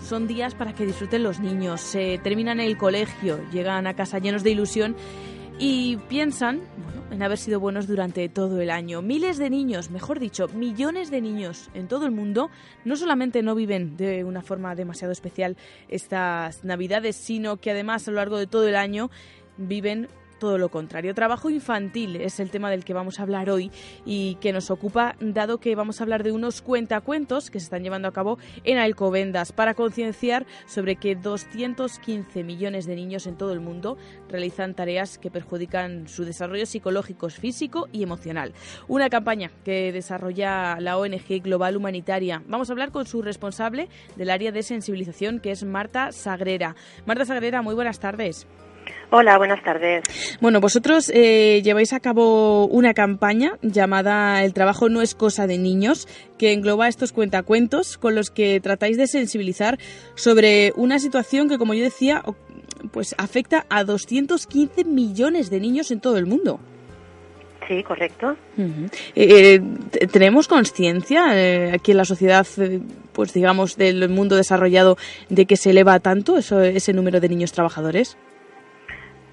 Speaker 17: Son días para que disfruten los niños se terminan el colegio llegan a casa llenos de ilusión y piensan en haber sido buenos durante todo el año. Miles de niños, mejor dicho, millones de niños en todo el mundo, no solamente no viven de una forma demasiado especial estas Navidades, sino que además a lo largo de todo el año viven todo lo contrario. Trabajo infantil es el tema del que vamos a hablar hoy y que nos ocupa, dado que vamos a hablar de unos cuentacuentos que se están llevando a cabo en Alcobendas para concienciar sobre que 215 millones de niños en todo el mundo realizan tareas que perjudican su desarrollo psicológico, físico y emocional. Una campaña que desarrolla la ONG Global Humanitaria. Vamos a hablar con su responsable del área de sensibilización, que es Marta Sagrera. Marta Sagrera, muy buenas tardes.
Speaker 47: Hola, buenas tardes.
Speaker 17: Bueno, vosotros eh, lleváis a cabo una campaña llamada El trabajo no es cosa de niños, que engloba estos cuentacuentos con los que tratáis de sensibilizar sobre una situación que, como yo decía, pues afecta a 215 millones de niños en todo el mundo.
Speaker 47: Sí, correcto.
Speaker 17: Eh, ¿Tenemos conciencia eh, aquí en la sociedad, eh, pues digamos, del mundo desarrollado, de que se eleva tanto eso, ese número de niños trabajadores?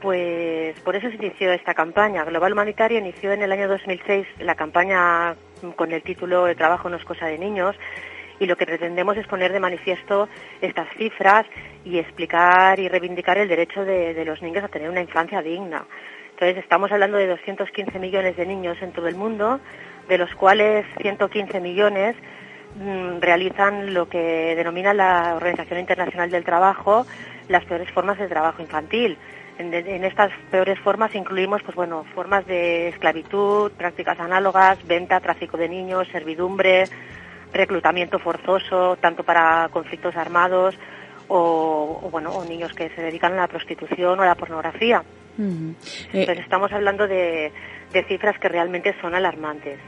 Speaker 47: Pues por eso se inició esta campaña. Global Humanitario inició en el año 2006 la campaña con el título El trabajo no es cosa de niños y lo que pretendemos es poner de manifiesto estas cifras y explicar y reivindicar el derecho de los niños a tener una infancia digna. Entonces estamos hablando de 215 millones de niños en todo el mundo, de los cuales 115 millones mm, realizan lo que denomina la Organización Internacional del Trabajo las peores formas de trabajo infantil. En, estas peores formas incluimos, pues bueno, formas de esclavitud, prácticas análogas, venta, tráfico de niños, servidumbre, reclutamiento forzoso, tanto para conflictos armados o, bueno, o niños que se dedican a la prostitución o a la pornografía. Entonces estamos hablando de, cifras que realmente son alarmantes.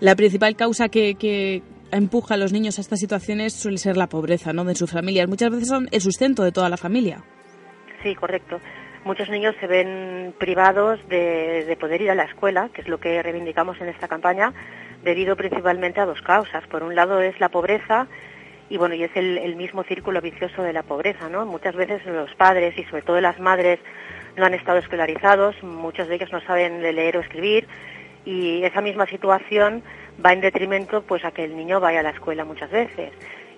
Speaker 17: La principal causa que, empuja a los niños a estas situaciones suele ser la pobreza ¿no? de sus familias. Muchas veces son el sustento de toda la familia.
Speaker 47: Sí, correcto. Muchos niños se ven privados de, poder ir a la escuela, que es lo que reivindicamos en esta campaña, debido principalmente a dos causas. Por un lado es la pobreza y bueno, y es el, el mismo círculo vicioso de la pobreza, ¿no? Muchas veces los padres y sobre todo las madres no han estado escolarizados, muchos de ellos no saben leer o escribir y esa misma situación va en detrimento pues a que el niño vaya a la escuela muchas veces.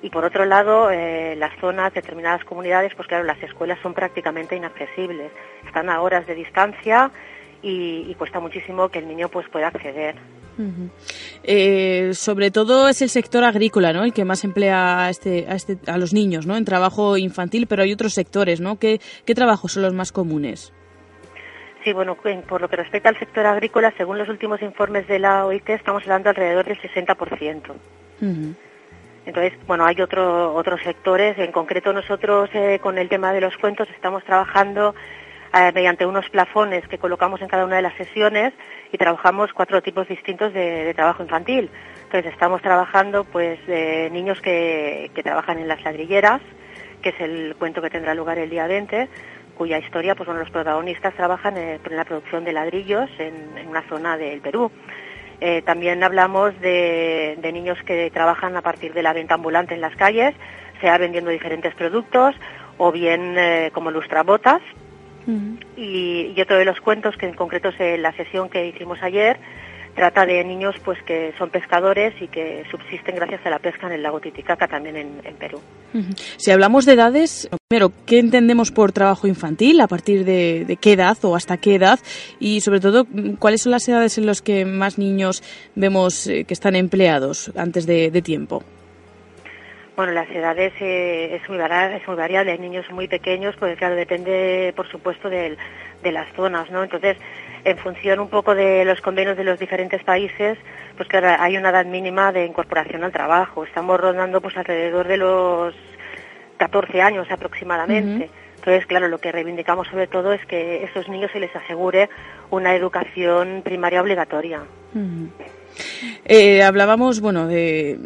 Speaker 47: Y por otro lado, eh, las zonas, determinadas comunidades, pues claro, las escuelas son prácticamente inaccesibles. Están a horas de distancia y, y cuesta muchísimo que el niño pues pueda acceder.
Speaker 17: Eh, sobre todo es el sector agrícola, ¿no? El que más emplea a, este, a, este, a los niños, ¿no? En trabajo infantil, pero hay otros sectores, ¿no? ¿Qué, trabajos son los más comunes?
Speaker 47: Sí, bueno, por lo que respecta al sector agrícola, según los últimos informes de la OIT, estamos hablando alrededor del 60%. Entonces, bueno, hay otro, otros sectores. En concreto, nosotros eh, con el tema de los cuentos estamos trabajando eh, mediante unos plafones que colocamos en cada una de las sesiones y trabajamos cuatro tipos distintos de, trabajo infantil. Entonces estamos trabajando pues de niños que, trabajan en las ladrilleras, que es el cuento que tendrá lugar el día 20, cuya historia, pues bueno, los protagonistas trabajan en, la producción de ladrillos en, una zona del Perú. Eh, también hablamos de, niños que trabajan a partir de la venta ambulante en las calles, sea vendiendo diferentes productos o bien eh, como lustrabotas, y, otro de los cuentos, que en concreto es la sesión que hicimos ayer, trata de niños pues que son pescadores y que subsisten gracias a la pesca en el lago Titicaca, también en, Perú.
Speaker 17: Si hablamos de edades, primero, ¿qué entendemos por trabajo infantil? ¿A partir de, qué edad o hasta qué edad? Y sobre todo, ¿cuáles son las edades en las que más niños vemos eh, que están empleados antes de tiempo?
Speaker 47: Bueno, las edades eh, es, muy variable, es muy variable. Hay niños muy pequeños, pues claro, depende, por supuesto, de, las zonas, ¿no? Entonces, en función un poco de los convenios de los diferentes países, pues claro, hay una edad mínima de incorporación al trabajo. Estamos rondando pues alrededor de los 14 años aproximadamente. Entonces, claro, lo que reivindicamos sobre todo es que a esos niños se les asegure una educación primaria obligatoria.
Speaker 17: Eh, hablábamos, bueno, de,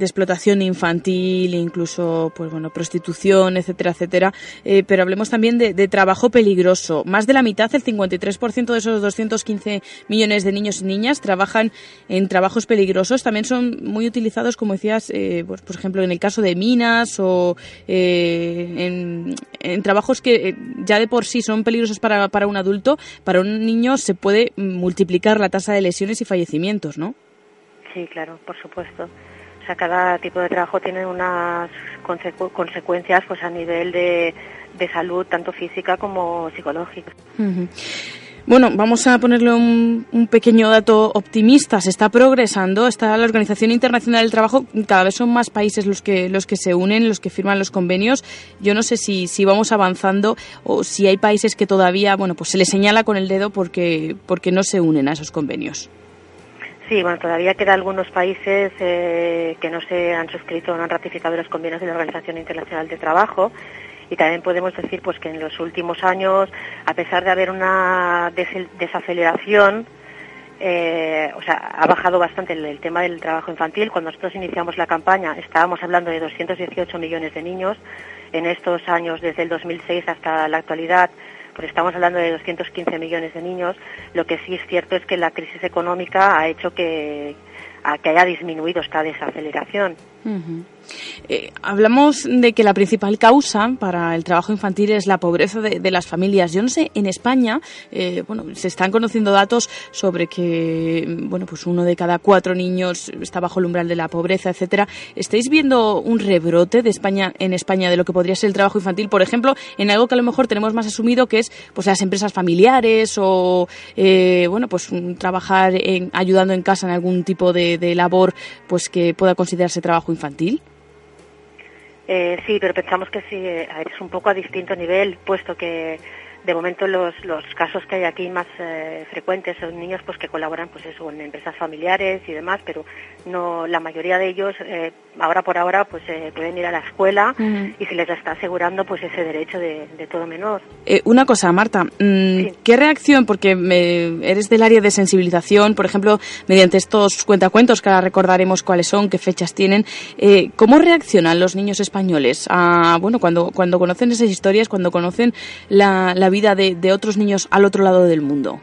Speaker 17: explotación infantil, incluso, pues bueno, prostitución, etcétera, etcétera. Eh, pero hablemos también de, trabajo peligroso. Más de la mitad, el 53% de esos 215 millones de niños y niñas trabajan en trabajos peligrosos. También son muy utilizados, como decías, eh, pues, por ejemplo, en el caso de minas o en, en, trabajos que ya de por sí son peligrosos para, para un adulto. Para un niño se puede multiplicar la tasa de lesiones y fallecimientos, ¿no?
Speaker 47: Sí, claro, por supuesto. O sea, cada tipo de trabajo tiene unas consecuencias pues a nivel de, salud, tanto física como psicológica.
Speaker 17: Bueno, vamos a ponerle un, pequeño dato optimista. Se está progresando, está la Organización Internacional del Trabajo, cada vez son más países los que, los que se unen, los que firman los convenios. Yo no sé si, si vamos avanzando o si hay países que todavía, bueno, pues se les señala con el dedo porque, porque no se unen a esos convenios.
Speaker 47: Sí, bueno, todavía quedan algunos países eh, que no se han suscrito no han ratificado los convenios de la Organización Internacional de Trabajo y también podemos decir pues que en los últimos años, a pesar de haber una desaceleración, eh, o sea, ha bajado bastante el, tema del trabajo infantil. Cuando nosotros iniciamos la campaña estábamos hablando de 218 millones de niños. En estos años, desde el 2006 hasta la actualidad, estamos hablando de 215 millones de niños. Lo que sí es cierto es que la crisis económica ha hecho que haya disminuido esta desaceleración.
Speaker 17: Eh, hablamos de que la principal causa para el trabajo infantil es la pobreza de, las familias. Yo no sé, en España, eh, bueno, se están conociendo datos sobre que, bueno, pues uno de cada cuatro niños está bajo el umbral de la pobreza, etcétera. ¿Estáis viendo un rebrote de España en España de lo que podría ser el trabajo infantil, por ejemplo, en algo que a lo mejor tenemos más asumido que es, pues, las empresas familiares o, eh, bueno, pues trabajar en, ayudando en casa en algún tipo de, de labor, pues que pueda considerarse trabajo infantil?
Speaker 47: Eh, sí, pero pensamos que sí, eh, es un poco a distinto nivel, puesto que de momento los, los casos que hay aquí más eh, frecuentes son niños pues que colaboran pues eso en empresas familiares y demás pero no la mayoría de ellos eh, ahora por ahora pues eh, pueden ir a la escuela y se les está asegurando pues ese derecho de, todo menor.
Speaker 17: Una cosa Marta mm, qué reacción porque eres del área de sensibilización por ejemplo mediante estos cuentacuentos que ahora recordaremos cuáles son qué fechas tienen cómo reaccionan los niños españoles a bueno cuando cuando conocen esas historias cuando conocen la vida de, otros niños al otro lado del mundo.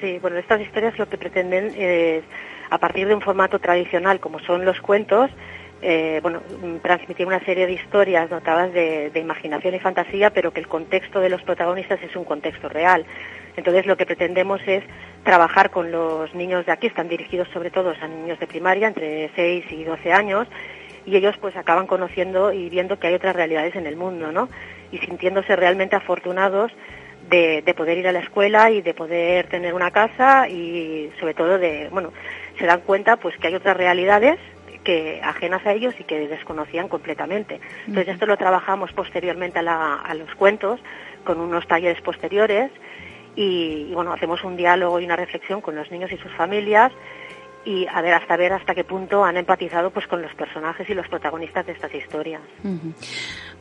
Speaker 47: Sí, bueno, estas historias lo que pretenden es, a partir de un formato tradicional como son los cuentos, eh, bueno, transmitir una serie de historias dotadas de, imaginación y fantasía, pero que el contexto de los protagonistas es un contexto real. Entonces lo que pretendemos es trabajar con los niños de aquí, están dirigidos sobre todo a niños de primaria, entre 6 y 12 años, y ellos pues acaban conociendo y viendo que hay otras realidades en el mundo, ¿no? Y sintiéndose realmente afortunados de, poder ir a la escuela y de poder tener una casa y sobre todo de, bueno, se dan cuenta pues que hay otras realidades que ajenas a ellos y que desconocían completamente. Entonces esto lo trabajamos posteriormente a, los cuentos con unos talleres posteriores y, y, bueno, hacemos un diálogo y una reflexión con los niños y sus familias y a ver hasta ver hasta qué punto han empatizado pues con los personajes y los protagonistas de estas historias.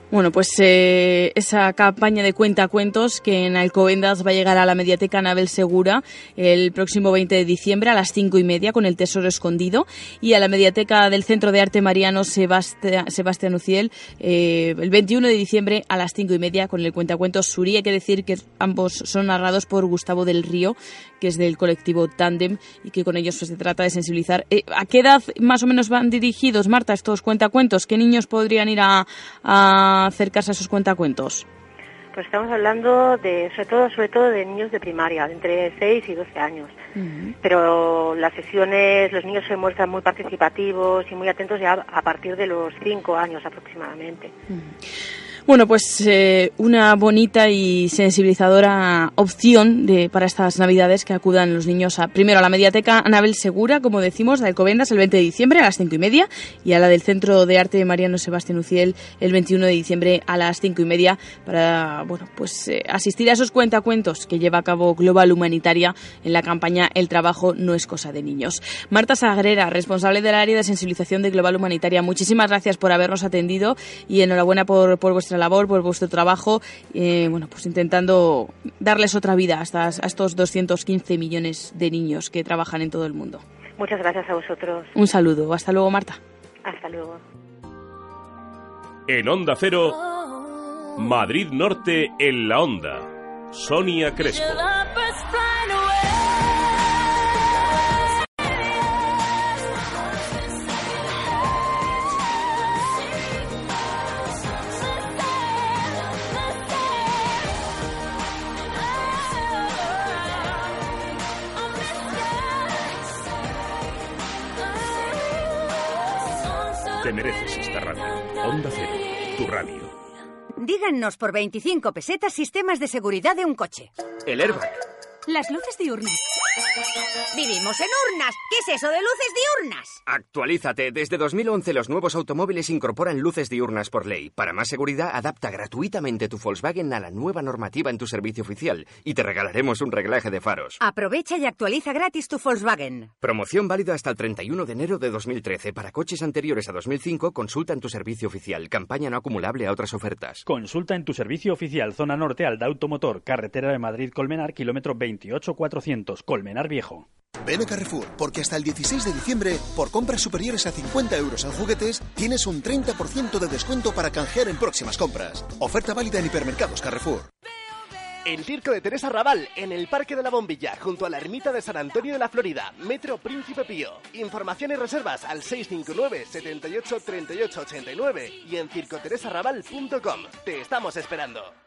Speaker 17: Bueno, pues eh, esa campaña de cuentacuentos que en Alcobendas va a llegar a la Mediateca Anabel Segura el próximo 20 de diciembre a las cinco y media con el Tesoro Escondido y a la Mediateca del Centro de Arte Mariano Sebastián, Uciel eh, el 21 de diciembre a las cinco y media con el cuentacuentos Suri. Hay que decir que ambos son narrados por Gustavo del Río, que es del colectivo Tandem y que con ellos pues, se trata de sensibilizar. Eh, ¿A qué edad más o menos van dirigidos, Marta, estos cuentacuentos? ¿Qué niños podrían ir a acercarse a esos cuentacuentos?
Speaker 47: Pues estamos hablando de, sobre todo, sobre todo de niños de primaria, entre 6 y 12 años. Pero las sesiones, los niños se muestran muy participativos y muy atentos ya a partir de los 5 años aproximadamente.
Speaker 17: Bueno, pues eh, una bonita y sensibilizadora opción de, para estas Navidades que acudan los niños a, primero a la Mediateca Anabel Segura, como decimos, de Alcobendas el 20 de diciembre a las cinco y media y a la del Centro de Arte de Mariano Sebastián Uciel el 21 de diciembre a las cinco y media para, bueno, pues eh, asistir a esos cuentacuentos que lleva a cabo Global Humanitaria en la campaña El trabajo no es cosa de niños. Marta Sagrera, responsable del área de sensibilización de Global Humanitaria, muchísimas gracias por habernos atendido y enhorabuena por, por vuestra labor, por vuestro trabajo, eh, bueno, pues intentando darles otra vida a, a estos 215 millones de niños que trabajan en todo el mundo.
Speaker 47: Muchas gracias a vosotros.
Speaker 17: Un saludo. Hasta luego, Marta.
Speaker 47: Hasta luego.
Speaker 18: En Onda Cero, Madrid Norte en la Onda. Sonia Crespo. Te mereces esta radio. Onda Cero, tu radio.
Speaker 48: Díganos por 25 pesetas sistemas de seguridad de un coche.
Speaker 49: El airbag.
Speaker 48: Las luces diurnas. Vivimos en urnas. ¿Qué es eso de luces diurnas?
Speaker 49: Actualízate. Desde 2011 los nuevos automóviles incorporan luces diurnas por ley. Para más seguridad, adapta gratuitamente tu Volkswagen a la nueva normativa en tu servicio oficial y te regalaremos un reglaje de faros.
Speaker 48: Aprovecha y actualiza gratis tu Volkswagen.
Speaker 49: Promoción válida hasta el 31 de enero de 2013. Para coches anteriores a 2005, consulta en tu servicio oficial. Campaña no acumulable a otras ofertas.
Speaker 14: Consulta en tu servicio oficial Zona Norte al Automotor, Carretera de Madrid-Colmenar, kilómetro 28400, Colmenar Viejo.
Speaker 1: Ven a Carrefour, porque hasta el 16 de diciembre, por compras superiores a 50 euros en juguetes, tienes un 30% de descuento para canjear en próximas compras. Oferta válida en hipermercados Carrefour.
Speaker 13: El Circo de Teresa Raval, en el Parque de la Bombilla, junto a la ermita de San Antonio de la Florida, Metro Príncipe Pío. Información y reservas al 659 78 38 89 y en circoteresarrabal.com. Te estamos esperando.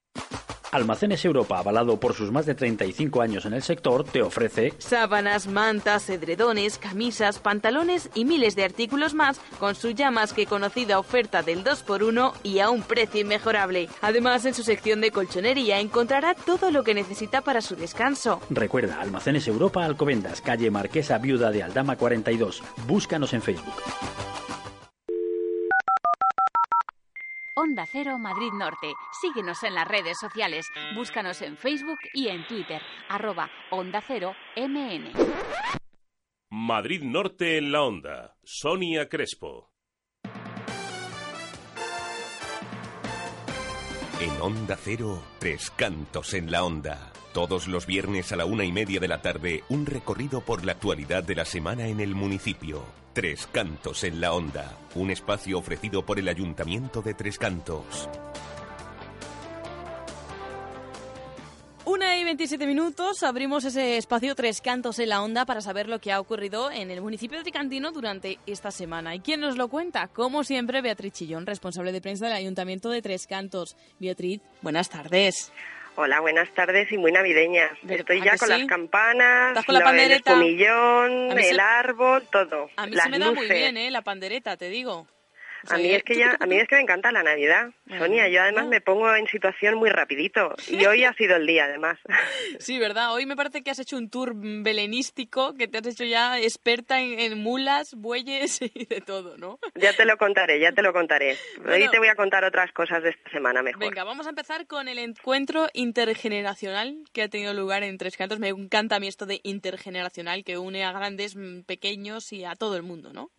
Speaker 14: Almacenes Europa, avalado por sus más de 35 años en el sector, te ofrece
Speaker 17: sábanas, mantas, edredones, camisas, pantalones y miles de artículos más con su ya más que conocida oferta del 2x1 y a un precio inmejorable. Además, en su sección de colchonería encontrará todo lo que necesita para su descanso.
Speaker 14: Recuerda, Almacenes Europa Alcobendas, calle Marquesa Viuda de Aldama 42. Búscanos en Facebook.
Speaker 50: Onda Cero Madrid Norte. Síguenos en las redes sociales. Búscanos en Facebook y en Twitter. Arroba Onda Cero MN.
Speaker 18: Madrid Norte en la Onda. Sonia Crespo.
Speaker 12: En Onda Cero, Tres Cantos en la Onda. Todos los viernes a la una y media de la tarde, un recorrido por la actualidad de la semana en el municipio. Tres Cantos en la Onda. Un espacio ofrecido por el Ayuntamiento de Tres Cantos.
Speaker 17: Una y 27 minutos, abrimos ese espacio Tres Cantos en la Onda para saber lo que ha ocurrido en el municipio de Tricantino durante esta semana. ¿Y quién nos lo cuenta? Como siempre, Beatriz Chillón, responsable de prensa del Ayuntamiento de Tres Cantos. Beatriz, buenas tardes.
Speaker 51: Hola, buenas tardes y muy navideñas. Estoy
Speaker 17: ¿a
Speaker 51: ya con
Speaker 17: sí?
Speaker 51: las campanas,
Speaker 17: ¿Estás con la
Speaker 51: el
Speaker 17: se-
Speaker 51: el árbol, todo.
Speaker 17: A mí
Speaker 51: las
Speaker 17: se me da muy bien, ¿eh? La pandereta, te digo.
Speaker 51: A mí es que ya, a mí es que me encanta la Navidad, Sonia. Yo además me pongo en situación muy rapidito y hoy ha sido el día, además.
Speaker 17: Sí, ¿verdad? Hoy me parece que has hecho un tour belenístico, que te has hecho ya experta en, en mulas, bueyes y de todo, ¿no?
Speaker 51: Ya te lo contaré, ya te lo contaré. Hoy te voy a contar otras cosas de esta semana mejor.
Speaker 17: Venga, vamos a empezar con el encuentro intergeneracional que ha tenido lugar en Tres Cantos. Me encanta a mí esto de intergeneracional, que une a grandes, mm, pequeños y a todo el mundo, ¿no?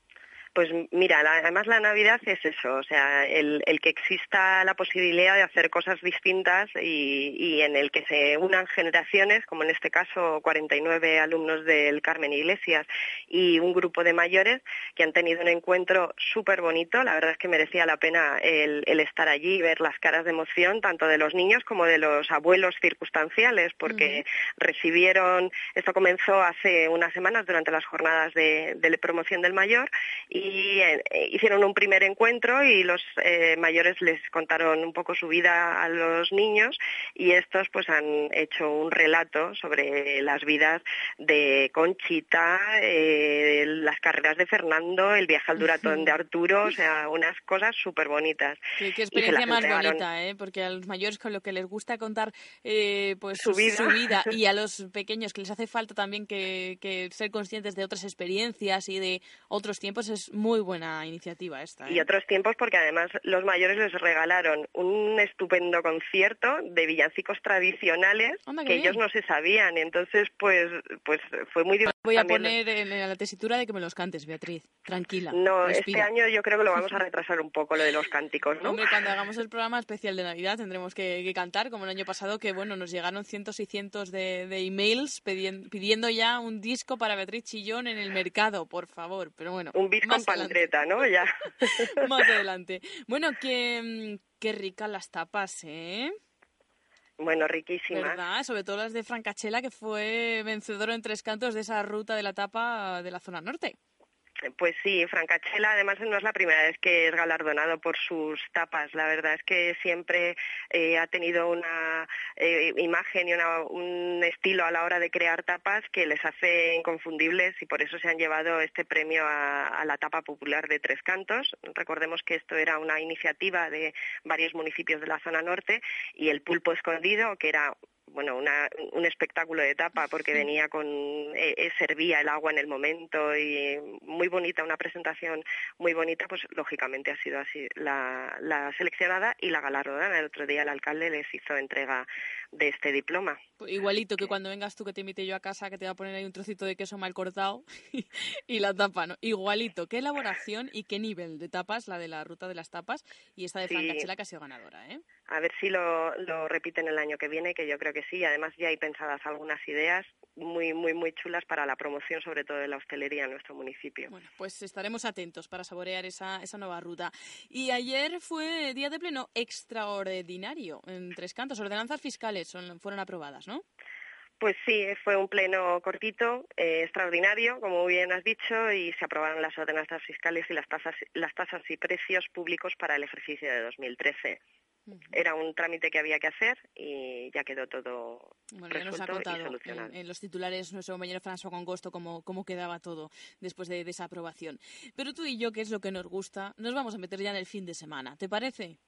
Speaker 51: Pues mira, la- además la Navidad es eso, o sea, el, el que exista la posibilidad de hacer cosas distintas y, y en el que se unan generaciones, como en este caso 49 alumnos del Carmen Iglesias y un grupo de mayores que han tenido un encuentro súper bonito. La verdad es que merecía la pena el, el estar allí y ver las caras de emoción tanto de los niños como de los abuelos circunstanciales, porque recibieron, esto comenzó hace unas semanas durante las jornadas de, de promoción del mayor y eh, hicieron un primer encuentro y los eh, mayores les contaron un poco su vida a los niños y estos pues han hecho un relato sobre las vidas de Conchita, eh, las carreras de Fernando, el viaje al Duratón de Arturo, o sea, unas cosas súper bonitas.
Speaker 17: Qué, qué experiencia más
Speaker 51: entregaron.
Speaker 17: bonita, ¿eh? Porque a los mayores con lo que les gusta contar eh, pues
Speaker 51: Su vida.
Speaker 17: vida y a los pequeños que les hace falta también que, que ser conscientes de otras experiencias y de otros tiempos es muy buena iniciativa esta. ¿eh?
Speaker 51: y otros tiempos porque además los mayores les regalaron un estupendo concierto de villancicos tradicionales que
Speaker 17: bien.
Speaker 51: ellos no se sabían entonces pues pues fue muy divertido
Speaker 17: Voy a poner en la tesitura de que me los cantes, Beatriz. Tranquila.
Speaker 51: no este año yo creo que lo vamos a retrasar un poco lo de los cánticos no
Speaker 17: Hombre, cuando hagamos el programa especial de Navidad tendremos que, que cantar, como el año pasado, que bueno, nos llegaron cientos y cientos de, de emails pidiendo ya un disco para Beatriz Chillón en el mercado, por favor. Pero bueno,
Speaker 51: un
Speaker 17: más adelante.
Speaker 51: pandereta no ya
Speaker 17: Más adelante. Bueno, que, mm, qué ricas las tapas, ¿eh?
Speaker 51: Bueno riquísimas
Speaker 17: ¿Verdad? Sobre todo las de Francachela, que fue vencedor en tres cantos de esa ruta de la tapa de la zona norte.
Speaker 51: Pues sí, Francachela además no es la primera vez que es galardonado por sus tapas. La verdad es que siempre eh, ha tenido una eh, imagen y un estilo a la hora de crear tapas que les hace inconfundibles y por eso se han llevado este premio a la tapa popular de Tres Cantos. Recordemos que esto era una iniciativa de varios municipios de la zona norte y el pulpo escondido, que era bueno, un espectáculo de tapa porque venía con, eh, eh, servía el agua en el momento y muy bonita, una presentación muy bonita, pues lógicamente ha sido así la, la seleccionada y la galardonada. El otro día el alcalde les hizo entrega de este diploma.
Speaker 17: Igualito que cuando vengas tú que te invite yo a casa que te va a poner ahí un trocito de queso mal cortado y la tapa, ¿no? Igualito, qué elaboración y qué nivel de tapas, la de la ruta de las tapas y esta de Francachela que ha sido ganadora, ¿eh?
Speaker 51: A ver si lo, lo repiten el año que viene, que yo creo que sí. Además ya hay pensadas algunas ideas muy, muy, muy chulas para la promoción, sobre todo de la hostelería en nuestro municipio.
Speaker 17: Bueno, pues estaremos atentos para saborear esa, esa nueva ruta. Y ayer fue día de pleno extraordinario en Tres Cantos. Ordenanzas fiscales son, fueron aprobadas, ¿no?
Speaker 51: Pues sí, fue un pleno cortito, eh, extraordinario, como bien has dicho, y se aprobaron las ordenanzas fiscales y las tasas, las tasas y precios públicos para el ejercicio de 2013. Era un trámite que había que hacer y ya quedó todo bueno, ya nos ha contado
Speaker 17: en, los titulares nuestro compañero François Congosto cómo, cómo quedaba todo después de, de esa aprobación. Pero tú y yo, que es lo que nos gusta, nos vamos a meter ya en el fin de semana. ¿Te parece?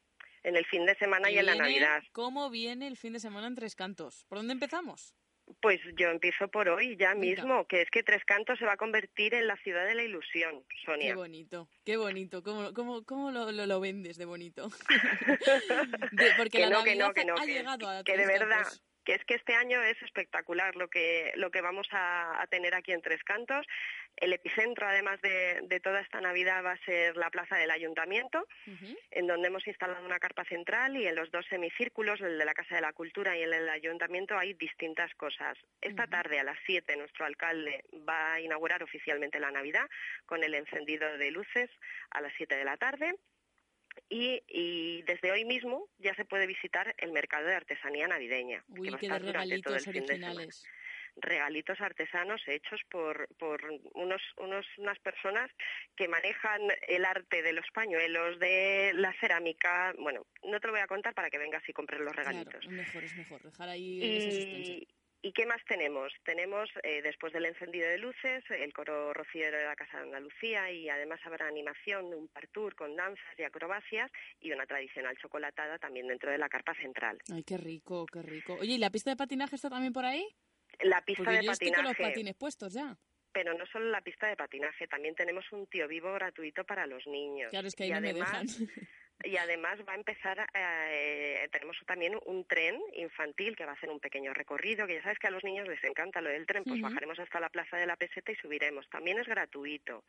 Speaker 51: En el fin de semana y, en la Navidad.
Speaker 17: ¿Cómo viene el fin de semana en Tres Cantos? ¿Por dónde empezamos?
Speaker 51: Pues yo empiezo por hoy ya mismo, que es que Tres Cantos se va a convertir en la ciudad de la ilusión, Sonia.
Speaker 17: Qué bonito, qué bonito. ¿Cómo, cómo, cómo lo, lo, vendes de bonito?
Speaker 51: porque la Navidad ha llegado a que de verdad que es que este año es espectacular lo que, lo que vamos a, tener aquí en Tres Cantos. El epicentro, además de, toda esta Navidad, va a ser la plaza del Ayuntamiento, en donde hemos instalado una carpa central y en los dos semicírculos, el de la Casa de la Cultura y el del Ayuntamiento, hay distintas cosas. Esta tarde a las 7 nuestro alcalde va a inaugurar oficialmente la Navidad con el encendido de luces a las 7 de la tarde. Y, desde hoy mismo ya se puede visitar el mercado de artesanía navideña.
Speaker 17: Uy, que de regalitos originales.
Speaker 51: Regalitos artesanos hechos por, por unos, unos, unas personas que manejan el arte de los pañuelos, de la cerámica. Bueno, no te lo voy a contar para que vengas y compres los regalitos.
Speaker 17: Claro, mejor, es mejor, dejar ahí
Speaker 51: ¿Y qué más tenemos? Tenemos, eh, después del encendido de luces, el coro rociero de la Casa de Andalucía y además habrá animación, un partour con danzas y acrobacias y una tradicional chocolatada también dentro de la carpa central.
Speaker 17: Ay, qué rico, qué rico. Oye, ¿y la pista de patinaje está también por ahí?
Speaker 51: La pista de
Speaker 17: yo
Speaker 51: patinaje.
Speaker 17: Estoy con los patines puestos ya.
Speaker 51: Pero no solo la pista de patinaje, también tenemos un tío vivo gratuito para los niños.
Speaker 17: Claro, es que ahí no me dejan.
Speaker 51: y además va a empezar, eh, tenemos también un tren infantil que va a hacer un pequeño recorrido, que ya sabes que a los niños les encanta lo del tren, pues bajaremos hasta la plaza de la peseta y subiremos. También es gratuito.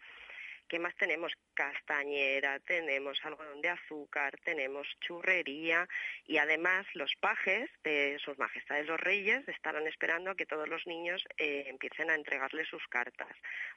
Speaker 51: ¿Qué más tenemos? Castañera, tenemos algodón de azúcar, tenemos churrería y además los pajes de sus majestades los reyes estarán esperando a que todos los niños eh, empiecen a entregarles sus cartas.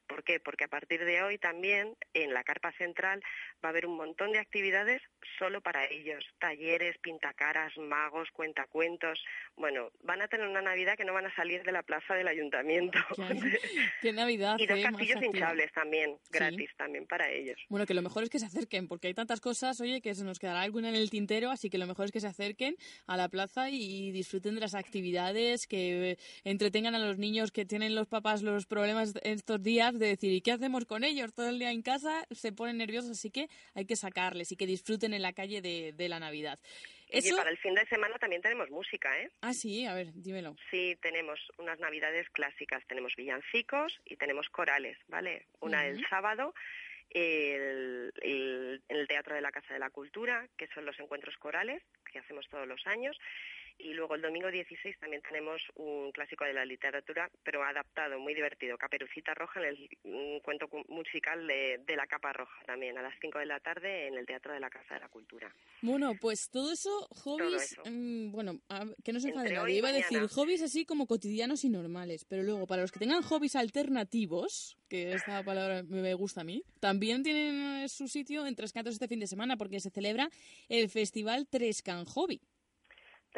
Speaker 51: ¿Por qué? Porque a partir de hoy también en la carpa central va a haber un montón de actividades solo para ellos. Talleres, pintacaras, magos, cuentacuentos. Bueno, van a tener una Navidad que no van a salir de la plaza del ayuntamiento.
Speaker 17: ¿Qué, Navidad?
Speaker 51: Y dos castillos hinchables también, gratis también para ellos.
Speaker 17: Bueno, que lo mejor es que se acerquen, porque hay tantas cosas, oye, que se nos quedará alguna en el tintero, así que lo mejor es que se acerquen a la plaza y disfruten de las actividades, que entretengan a los niños que tienen los papás los problemas estos días de decir, ¿y qué hacemos con ellos? Todo el día en casa se ponen nerviosos, así que hay que sacarles y que disfruten en la calle de, la Navidad.
Speaker 51: Y para el fin de semana también tenemos música, ¿eh?
Speaker 17: Ah, sí, a ver, dímelo.
Speaker 51: Sí, tenemos unas Navidades clásicas, tenemos villancicos y tenemos corales, ¿vale? Una el sábado el, el, Teatro de la Casa de la Cultura, que son los encuentros corales que hacemos todos los años, y luego el domingo 16 también tenemos un clásico de la literatura, pero adaptado, muy divertido, Caperucita Roja, en el cuento musical de, la Capa Roja también, a las 5 de la tarde en el Teatro de la Casa de la Cultura.
Speaker 17: Bueno, pues todo eso, hobbies, mm, bueno, que no se enfade nadie, iba a decir hobbies así como cotidianos y normales, pero luego para los que tengan hobbies alternativos, que esta palabra me gusta a mí, también tienen su sitio en Tres Cantos este fin de semana porque se celebra el Festival Trescan Hobby.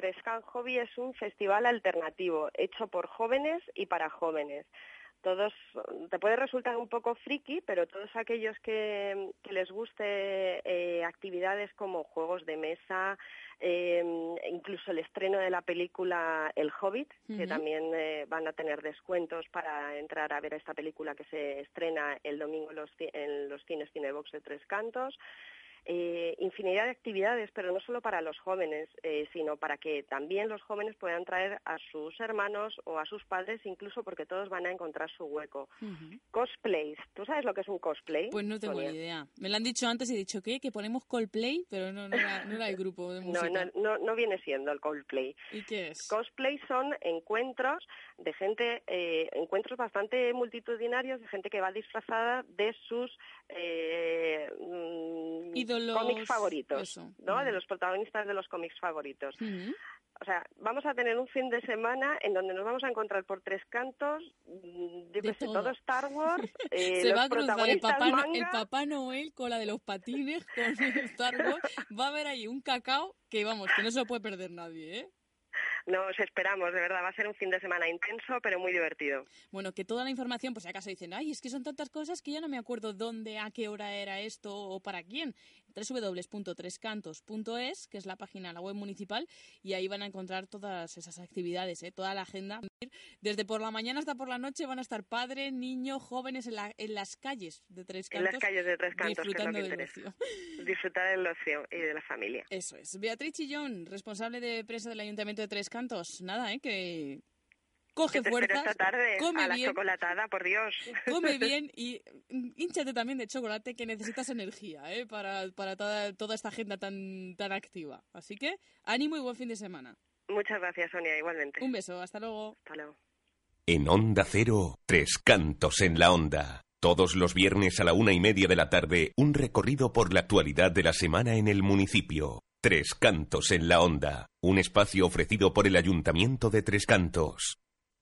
Speaker 51: Trescan Hobby es un festival alternativo hecho por jóvenes y para jóvenes. Todos, te puede resultar un poco friki, pero todos aquellos que, les guste eh, actividades como juegos de mesa, eh, incluso el estreno de la película El Hobbit, que también eh, van a tener descuentos para entrar a ver esta película que se estrena el domingo en los, en los cines Cinebox de Tres Cantos. Eh, infinidad de actividades, pero no solo para los jóvenes, eh, sino para que también los jóvenes puedan traer a sus hermanos o a sus padres, incluso porque todos van a encontrar su hueco. Cosplays, ¿tú sabes lo que es un cosplay?
Speaker 17: Pues no tengo ni idea. Me lo han dicho antes y he dicho, ¿qué? Que ponemos Coldplay, pero no, no, era, no era el grupo de música.
Speaker 51: No, no, no, viene siendo el Coldplay.
Speaker 17: ¿Y qué es?
Speaker 51: Cosplay son encuentros de gente, eh, encuentros bastante multitudinarios de gente que va disfrazada de sus eh, mm, cómics favoritos, ¿no? De los protagonistas de los cómics favoritos. O sea, vamos a tener un fin de semana en donde nos vamos a encontrar por tres cantos, mm, de, todo. Star Wars, eh,
Speaker 17: Se va a cruzar el papá, el papá Noel con la de los patines, con Star Wars. Va a haber ahí un cacao que, vamos, que no se lo puede perder nadie, ¿eh?
Speaker 51: Nos esperamos, de verdad, va a ser un fin de semana intenso, pero muy divertido.
Speaker 17: Bueno, que toda la información, pues si acaso dicen, ay, es que son tantas cosas que ya no me acuerdo dónde, a qué hora era esto o para quién. www.trescantos.es, que es la página, la web municipal, y ahí van a encontrar todas esas actividades, ¿eh? toda la agenda. Desde por la mañana hasta por la noche van a estar padres, niños, jóvenes en, las calles de Tres Cantos.
Speaker 51: En las calles de Tres Cantos,
Speaker 17: disfrutando del ocio.
Speaker 51: Disfrutar del ocio y de la familia.
Speaker 17: Eso es. Beatriz Chillón, responsable de prensa del Ayuntamiento de Tres Cantos. Nada, ¿eh? Que coge fuerzas,
Speaker 51: esta tarde
Speaker 17: come
Speaker 51: a la
Speaker 17: bien,
Speaker 51: chocolatada, por Dios.
Speaker 17: Come bien y hinchate también de chocolate que necesitas energía ¿eh? para, para toda, toda esta agenda tan, tan activa. Así que ánimo y buen fin de semana.
Speaker 51: Muchas gracias, Sonia, igualmente.
Speaker 17: Un beso, hasta luego.
Speaker 51: Hasta luego.
Speaker 12: En Onda Cero, Tres Cantos en la Onda. Todos los viernes a la una y media de la tarde, un recorrido por la actualidad de la semana en el municipio. Tres Cantos en la Onda, un espacio ofrecido por el Ayuntamiento de Tres Cantos.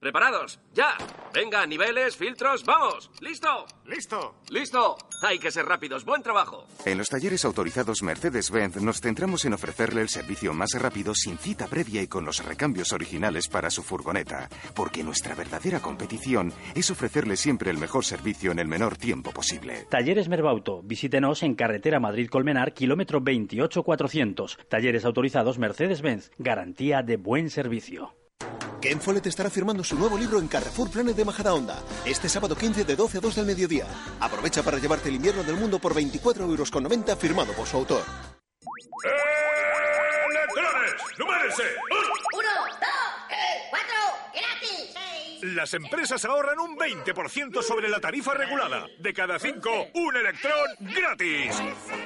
Speaker 49: ¿Preparados? ¡Ya! Venga, niveles, filtros, ¡vamos! ¿Listo?
Speaker 52: ¡Listo!
Speaker 49: ¡Listo! Hay que ser rápidos. ¡Buen trabajo!
Speaker 53: En los talleres autorizados Mercedes-Benz nos centramos en ofrecerle el servicio más rápido sin cita previa y con los recambios originales para su furgoneta. Porque nuestra verdadera competición es ofrecerle siempre el mejor servicio en el menor tiempo posible.
Speaker 14: Talleres Merbauto. Visítenos en carretera Madrid-Colmenar, kilómetro 28400. Talleres autorizados Mercedes-Benz. Garantía de buen servicio.
Speaker 1: Ken Follett estará firmando su nuevo libro en Carrefour Planet de Majadahonda, este sábado 15 de 12 a 2 del mediodía. Aprovecha para llevarte el invierno del mundo por 24,90 euros firmado por su autor.
Speaker 18: ¡Electrones! ¡Numérese!
Speaker 4: ¡Uno, dos, tres, cuatro, gratis!
Speaker 18: Las empresas ahorran un 20% sobre la tarifa regulada. De cada cinco, un electrón gratis.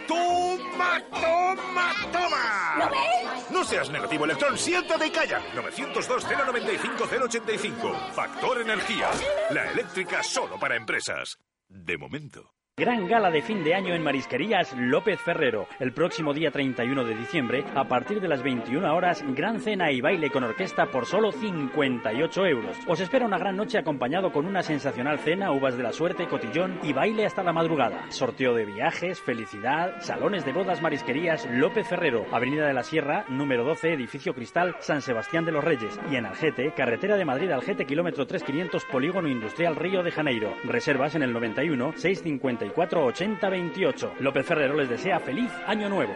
Speaker 18: ¡Toma, toma, toma!
Speaker 4: ¿Lo ves?
Speaker 18: No seas negativo, electrón, siéntate y calla. 902-095-085. Factor Energía. La eléctrica solo para empresas. De momento.
Speaker 14: Gran gala de fin de año en Marisquerías López Ferrero. El próximo día 31 de diciembre, a partir de las 21 horas, gran cena y baile con orquesta por solo 58 euros. Os espera una gran noche acompañado con una sensacional cena, uvas de la suerte, cotillón y baile hasta la madrugada. Sorteo de viajes, felicidad, salones de bodas Marisquerías López Ferrero, Avenida de la Sierra, número 12, edificio Cristal, San Sebastián de los Reyes. Y en Algete, carretera de Madrid Algete, kilómetro 3500, Polígono Industrial Río de Janeiro. Reservas en el 91 650 80 28. López Ferrero les desea feliz año nuevo.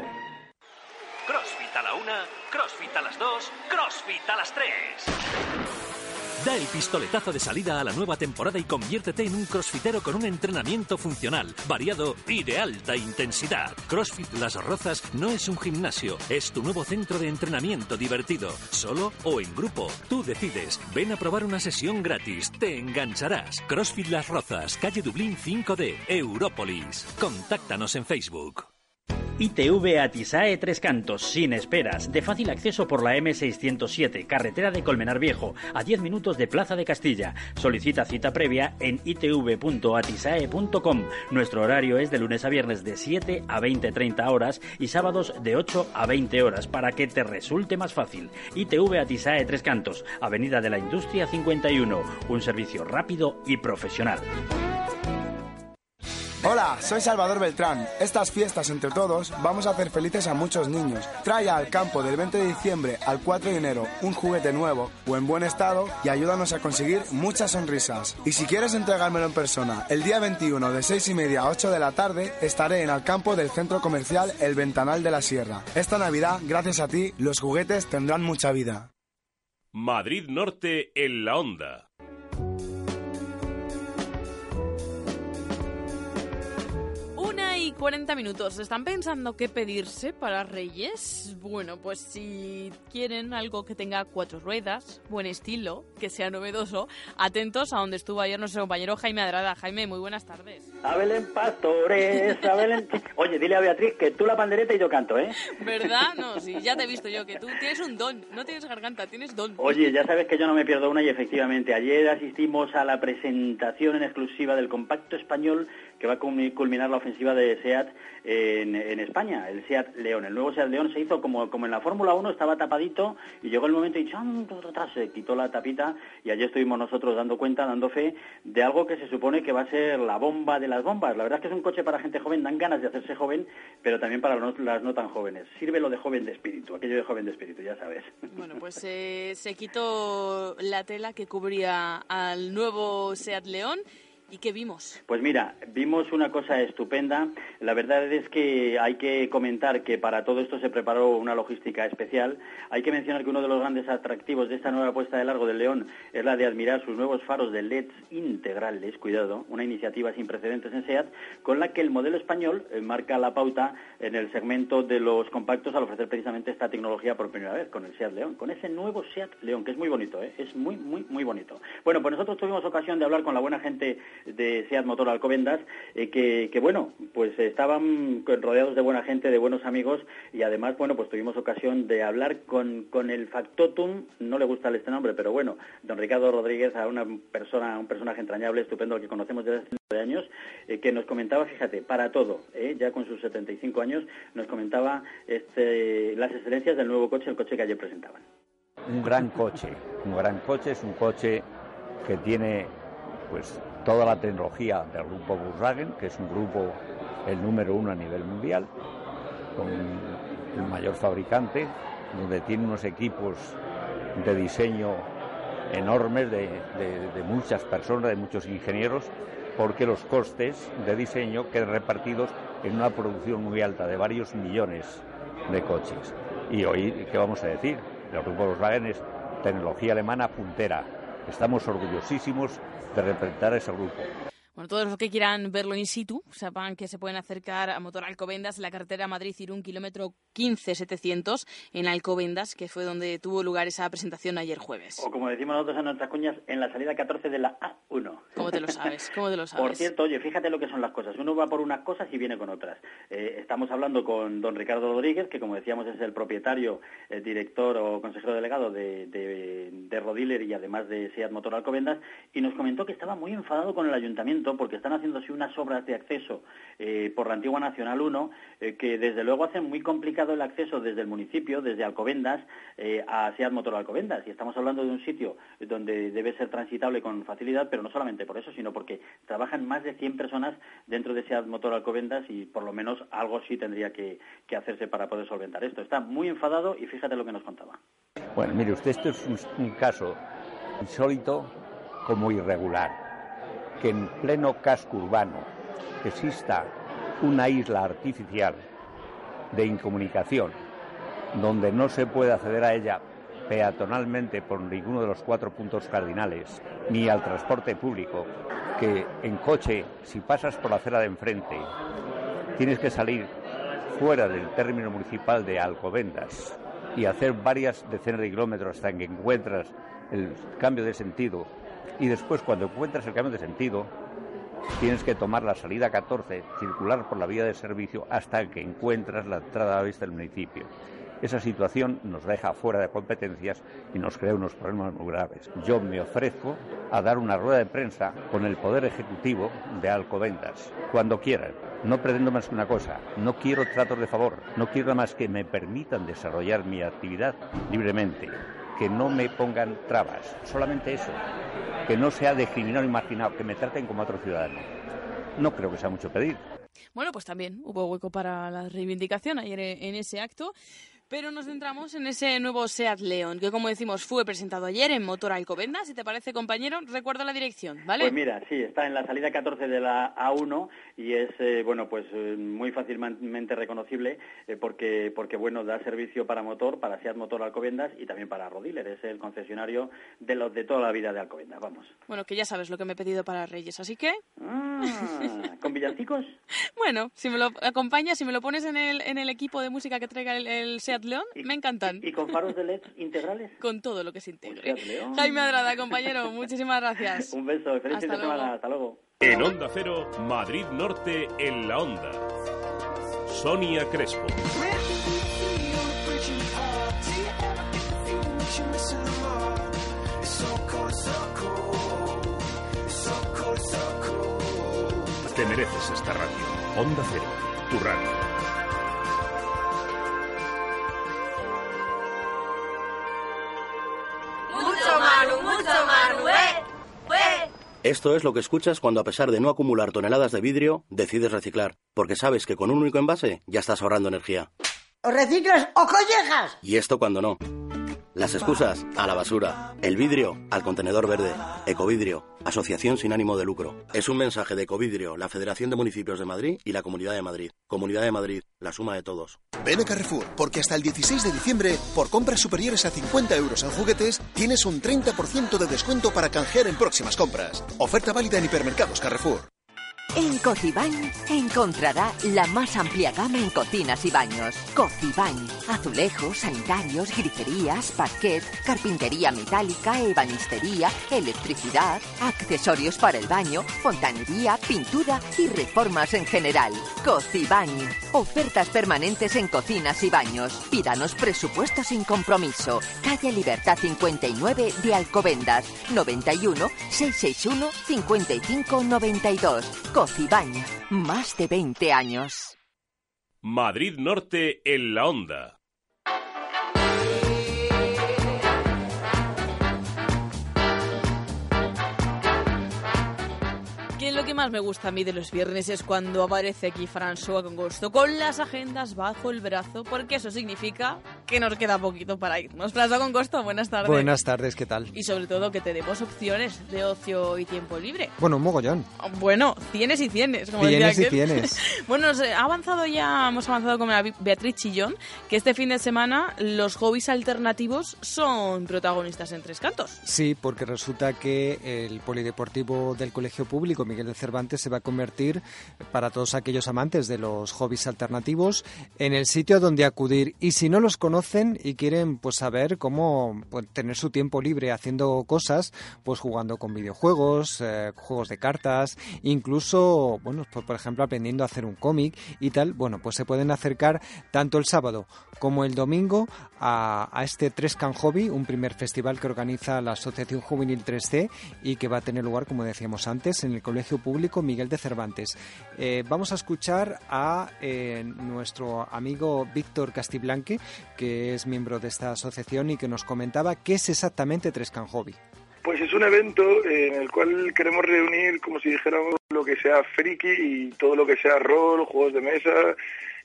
Speaker 43: CrossFit a la una, CrossFit a las dos, CrossFit a las tres. Da el pistoletazo de salida a la nueva temporada y conviértete en un crossfitero con un entrenamiento funcional, variado y de alta intensidad. CrossFit Las Rozas no es un gimnasio, es tu nuevo centro de entrenamiento divertido, solo o en grupo. Tú decides. Ven a probar una sesión gratis, te engancharás. CrossFit Las Rozas, calle Dublín 5D, Európolis. Contáctanos en Facebook.
Speaker 14: ITV Atisae Tres Cantos, sin esperas, de fácil acceso por la M607, carretera de Colmenar Viejo, a 10 minutos de Plaza de Castilla. Solicita cita previa en itv.atisae.com. Nuestro horario es de lunes a viernes de 7 a 20-30 horas y sábados de 8 a 20 horas para que te resulte más fácil. ITV Atisae Tres Cantos, Avenida de la Industria 51, un servicio rápido y profesional.
Speaker 15: Hola, soy Salvador Beltrán. Estas fiestas entre todos vamos a hacer felices a muchos niños. Trae al campo del 20 de diciembre al 4 de enero un juguete nuevo o en buen estado y ayúdanos a conseguir muchas sonrisas. Y si quieres entregármelo en persona, el día 21 de 6 y media a 8 de la tarde estaré en el campo del centro comercial El Ventanal de la Sierra. Esta Navidad, gracias a ti, los juguetes tendrán mucha vida.
Speaker 18: Madrid Norte en la onda.
Speaker 17: 40 minutos. ¿Están pensando qué pedirse para Reyes? Bueno, pues si quieren algo que tenga cuatro ruedas, buen estilo, que sea novedoso, atentos a donde estuvo ayer nuestro compañero Jaime Adrada. Jaime, muy buenas tardes.
Speaker 34: A Pastores, a Oye, dile a Beatriz que tú la pandereta y yo canto, ¿eh?
Speaker 17: ¿Verdad? No, sí, ya te he visto yo, que tú tienes un don, no tienes garganta, tienes don.
Speaker 34: Oye, ya sabes que yo no me pierdo una y efectivamente, ayer asistimos a la presentación en exclusiva del compacto español va a culminar la ofensiva de SEAT en, España, el SEAT León. El nuevo SEAT León se hizo como, como en la Fórmula 1, estaba tapadito y llegó el momento y se quitó la tapita y allí estuvimos nosotros dando cuenta, dando fe de algo que se supone que va a ser la bomba de las bombas. La verdad es que es un coche para gente joven, dan ganas de hacerse joven, pero también para las no tan jóvenes. Sirve lo de joven de espíritu, aquello de joven de espíritu, ya sabes.
Speaker 17: Bueno, pues se quitó la tela que cubría al nuevo SEAT León ¿Y qué vimos?
Speaker 34: Pues mira, vimos una cosa estupenda. La verdad es que hay que comentar que para todo esto se preparó una logística especial. Hay que mencionar que uno de los grandes atractivos de esta nueva puesta de largo del León es la de admirar sus nuevos faros de LEDs integrales, cuidado, una iniciativa sin precedentes en SEAT, con la que el modelo español eh, marca la pauta en el segmento de los compactos al ofrecer precisamente esta tecnología por primera vez con el SEAT León, con ese nuevo SEAT León, que es muy bonito, ¿eh? es muy, muy, muy bonito. Bueno, pues nosotros tuvimos ocasión de hablar con la buena gente de SEAT Motor Alcobendas, eh, que, bueno, pues estaban rodeados de buena gente, de buenos amigos, y además, bueno, pues tuvimos ocasión de hablar con, con el factotum, no le gusta este nombre, pero bueno, don Ricardo Rodríguez, a una persona, un personaje entrañable, estupendo, que conocemos desde hace de años, eh, que nos comentaba, fíjate, para todo, eh, ya con sus 75 años, nos comentaba este, las excelencias del nuevo coche, el coche que ayer presentaban.
Speaker 54: Un gran coche, un gran coche, es un coche que tiene pues toda la tecnología del grupo Volkswagen, que es un grupo el número uno a nivel mundial, con el mayor fabricante, donde tiene unos equipos de diseño enormes de, muchas personas, de muchos ingenieros, porque los costes de diseño quedan repartidos en una producción muy alta de varios millones de coches. Y hoy, ¿qué vamos a decir? El grupo Volkswagen es tecnología alemana puntera. Estamos orgullosísimos de representar a ese grupo.
Speaker 17: Bueno, todos los que quieran verlo in situ, sepan que se pueden acercar a Motor Alcobendas en la carretera Madrid-Irún, kilómetro 15700, en Alcobendas, que fue donde tuvo lugar esa presentación ayer jueves.
Speaker 34: O como decimos nosotros en nuestras cuñas, en la salida 14 de la A1.
Speaker 17: ¿Cómo te lo sabes? ¿Cómo te lo sabes?
Speaker 34: Por cierto, oye, fíjate lo que son las cosas. Uno va por unas cosas y viene con otras. Eh, estamos hablando con don Ricardo Rodríguez, que como decíamos es el propietario, el director o consejero delegado de, de, de Rodiler y además de SEAT Motor Alcobendas, y nos comentó que estaba muy enfadado con el ayuntamiento porque están haciéndose unas obras de acceso eh, por la antigua Nacional 1 eh, que desde luego hacen muy complicado el acceso desde el municipio, desde Alcobendas, eh, a Seat Motor Alcobendas. Y estamos hablando de un sitio donde debe ser transitable con facilidad, pero no solamente por eso, sino porque trabajan más de 100 personas dentro de Seat Motor Alcobendas y por lo menos algo sí tendría que, hacerse para poder solventar esto. Está muy enfadado y fíjate lo que nos contaba.
Speaker 54: Bueno, mire usted, esto es un caso insólito como irregular que en pleno casco urbano exista una isla artificial de incomunicación donde no se puede acceder a ella peatonalmente por ninguno de los cuatro puntos cardinales, ni al transporte público, que en coche, si pasas por la acera de enfrente, tienes que salir fuera del término municipal de Alcobendas y hacer varias decenas de kilómetros hasta que encuentras el cambio de sentido y después cuando encuentras el cambio de sentido tienes que tomar la salida 14, circular por la vía de servicio hasta que encuentras la entrada a vista del municipio. Esa situación nos deja fuera de competencias y nos crea unos problemas muy graves. Yo me ofrezco a dar una rueda de prensa con el Poder Ejecutivo de Alcobendas, cuando quieran. No pretendo más que una cosa, no quiero tratos de favor, no quiero más que me permitan desarrollar mi actividad libremente que no me pongan trabas, solamente eso, que no sea discriminado y marginado, que me traten como otro ciudadano. No creo que sea mucho pedir.
Speaker 17: Bueno, pues también hubo hueco para la reivindicación ayer en ese acto. Pero nos centramos en ese nuevo SEAT León, que como decimos fue presentado ayer en Motor Alcobendas. Si te parece, compañero, recuerda la dirección, ¿vale?
Speaker 34: Pues mira, sí, está en la salida 14 de la A1 y es, eh, bueno, pues eh, muy fácilmente reconocible eh, porque, porque, bueno, da servicio para motor, para SEAT Motor Alcobendas y también para Rodiler. Es el concesionario de los de toda la vida de Alcobendas, vamos.
Speaker 17: Bueno, que ya sabes lo que me he pedido para Reyes, así que...
Speaker 34: Ah, ¿Con villancicos?
Speaker 17: bueno, si me lo acompañas, si me lo pones en el, en el equipo de música que traiga el, el SEAT León, me encantan.
Speaker 34: ¿Y con faros de LED integrales?
Speaker 17: Con todo lo que se integre. Jaime Adrada, compañero, muchísimas gracias.
Speaker 34: Un beso, feliz fin de semana, hasta luego.
Speaker 18: En Onda Cero, Madrid Norte, en la Onda. Sonia Crespo. Mereces esta radio. Onda Cero, tu radio.
Speaker 1: Esto es lo que escuchas cuando a pesar de no acumular toneladas de vidrio, decides reciclar, porque sabes que con un único envase ya estás ahorrando energía.
Speaker 4: ¿O reciclas o collejas?
Speaker 1: Y esto cuando no. Las excusas a la basura, el vidrio al contenedor verde. Ecovidrio, asociación sin ánimo de lucro. Es un mensaje de Ecovidrio, la Federación de Municipios de Madrid y la Comunidad de Madrid. Comunidad de Madrid, la suma de todos.
Speaker 55: Ven a Carrefour, porque hasta el 16 de diciembre, por compras superiores a 50 euros en juguetes, tienes un 30% de descuento para canjear en próximas compras. Oferta válida en hipermercados Carrefour.
Speaker 26: En Cocibañ encontrará la más amplia gama en cocinas y baños. Cocibañ, azulejos, sanitarios, griferías, parquet, carpintería metálica, ebanistería, electricidad, accesorios para el baño, fontanería, pintura y reformas en general. Cocibañ, ofertas permanentes en cocinas y baños. Pídanos presupuesto sin compromiso. Calle Libertad 59 de Alcobendas, 91 661 5592. Cocibaña, más de 20 años.
Speaker 18: Madrid Norte en la onda.
Speaker 17: Que más me gusta a mí de los viernes es cuando aparece aquí François con gusto, con las agendas bajo el brazo, porque eso significa que nos queda poquito para irnos. François con gusto, buenas tardes.
Speaker 24: Buenas tardes, ¿qué tal?
Speaker 17: Y sobre todo que te demos opciones de ocio y tiempo libre.
Speaker 24: Bueno, un mogollón.
Speaker 17: Bueno, tienes y tienes, como
Speaker 24: tienes
Speaker 17: y
Speaker 24: tienes.
Speaker 17: bueno, ha avanzado ya, hemos avanzado con Beatriz Chillón, que este fin de semana los hobbies alternativos son protagonistas en Tres Cantos.
Speaker 24: Sí, porque resulta que el polideportivo del Colegio Público, Miguel de Cervantes se va a convertir, para todos aquellos amantes de los hobbies alternativos, en el sitio donde acudir. Y si no los conocen y quieren pues saber cómo pues, tener su tiempo libre haciendo cosas, pues jugando con videojuegos, eh, juegos de cartas, incluso, bueno, pues, por ejemplo, aprendiendo a hacer un cómic y tal, bueno, pues se pueden acercar tanto el sábado como el domingo a, a este Trescan Hobby, un primer festival que organiza la Asociación Juvenil 3C y que va a tener lugar, como decíamos antes, en el Colegio Público Miguel de Cervantes. Eh, vamos a escuchar a eh, nuestro amigo Víctor Castiblanque, que es miembro de esta asociación y que nos comentaba qué es exactamente Trescan Hobby.
Speaker 56: Pues es un evento en el cual queremos reunir, como si dijéramos, lo que sea friki y todo lo que sea rol, juegos de mesa,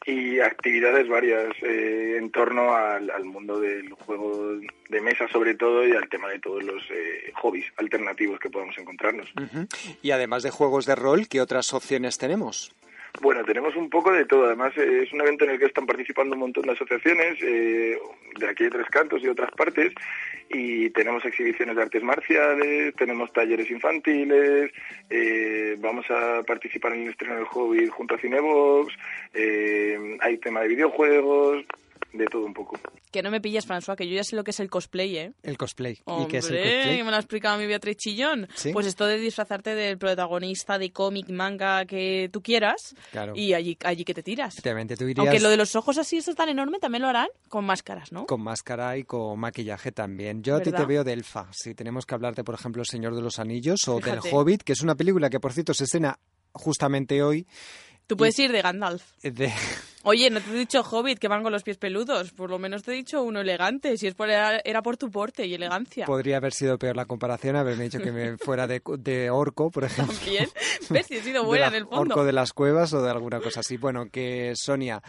Speaker 56: y actividades varias eh, en torno al, mundo del juego de mesa sobre todo y al tema de todos los eh, hobbies alternativos que podamos encontrarnos.
Speaker 24: Y además de juegos de rol, ¿qué otras opciones tenemos?
Speaker 56: Bueno, tenemos un poco de todo. Además, eh, es un evento en el que están participando un montón de asociaciones de aquí de Tres Cantos y otras partes. Y tenemos exhibiciones de artes marciales, tenemos talleres infantiles, vamos a participar en el estreno del hobby junto a Cinebox, eh, hay tema de videojuegos, de todo un poco.
Speaker 17: Que no me pilles, François, que yo ya sé lo que es el cosplay, ¿eh?
Speaker 24: El cosplay.
Speaker 17: ¿Y qué es el cosplay? me lo ha explicado mi Beatriz Chillón. Pues esto de disfrazarte del protagonista de cómic, manga que tú quieras claro. y allí, allí que te tiras.
Speaker 24: tú irías...
Speaker 17: Aunque lo de los ojos así, eso es tan enorme, también lo harán con máscaras, ¿no?
Speaker 24: Con máscara y con maquillaje también. Yo a ti te veo de Elfa. Si tenemos que hablarte, por ejemplo, El Señor de los Anillos o del Hobbit, que es una película que, por cierto, se escena justamente hoy
Speaker 17: Tú puedes ir de Gandalf.
Speaker 24: De,
Speaker 17: Oye, no te he dicho hobbit que van con los pies peludos. Por lo menos te he dicho uno elegante. Si es por era por tu porte y elegancia.
Speaker 24: Podría haber sido peor la comparación, haberme dicho que me fuera de, de orco, por ejemplo.
Speaker 17: También. ¿Ves? Si he sido buena en el fondo.
Speaker 24: Orco de las cuevas o de alguna cosa así. Bueno, que Sonia,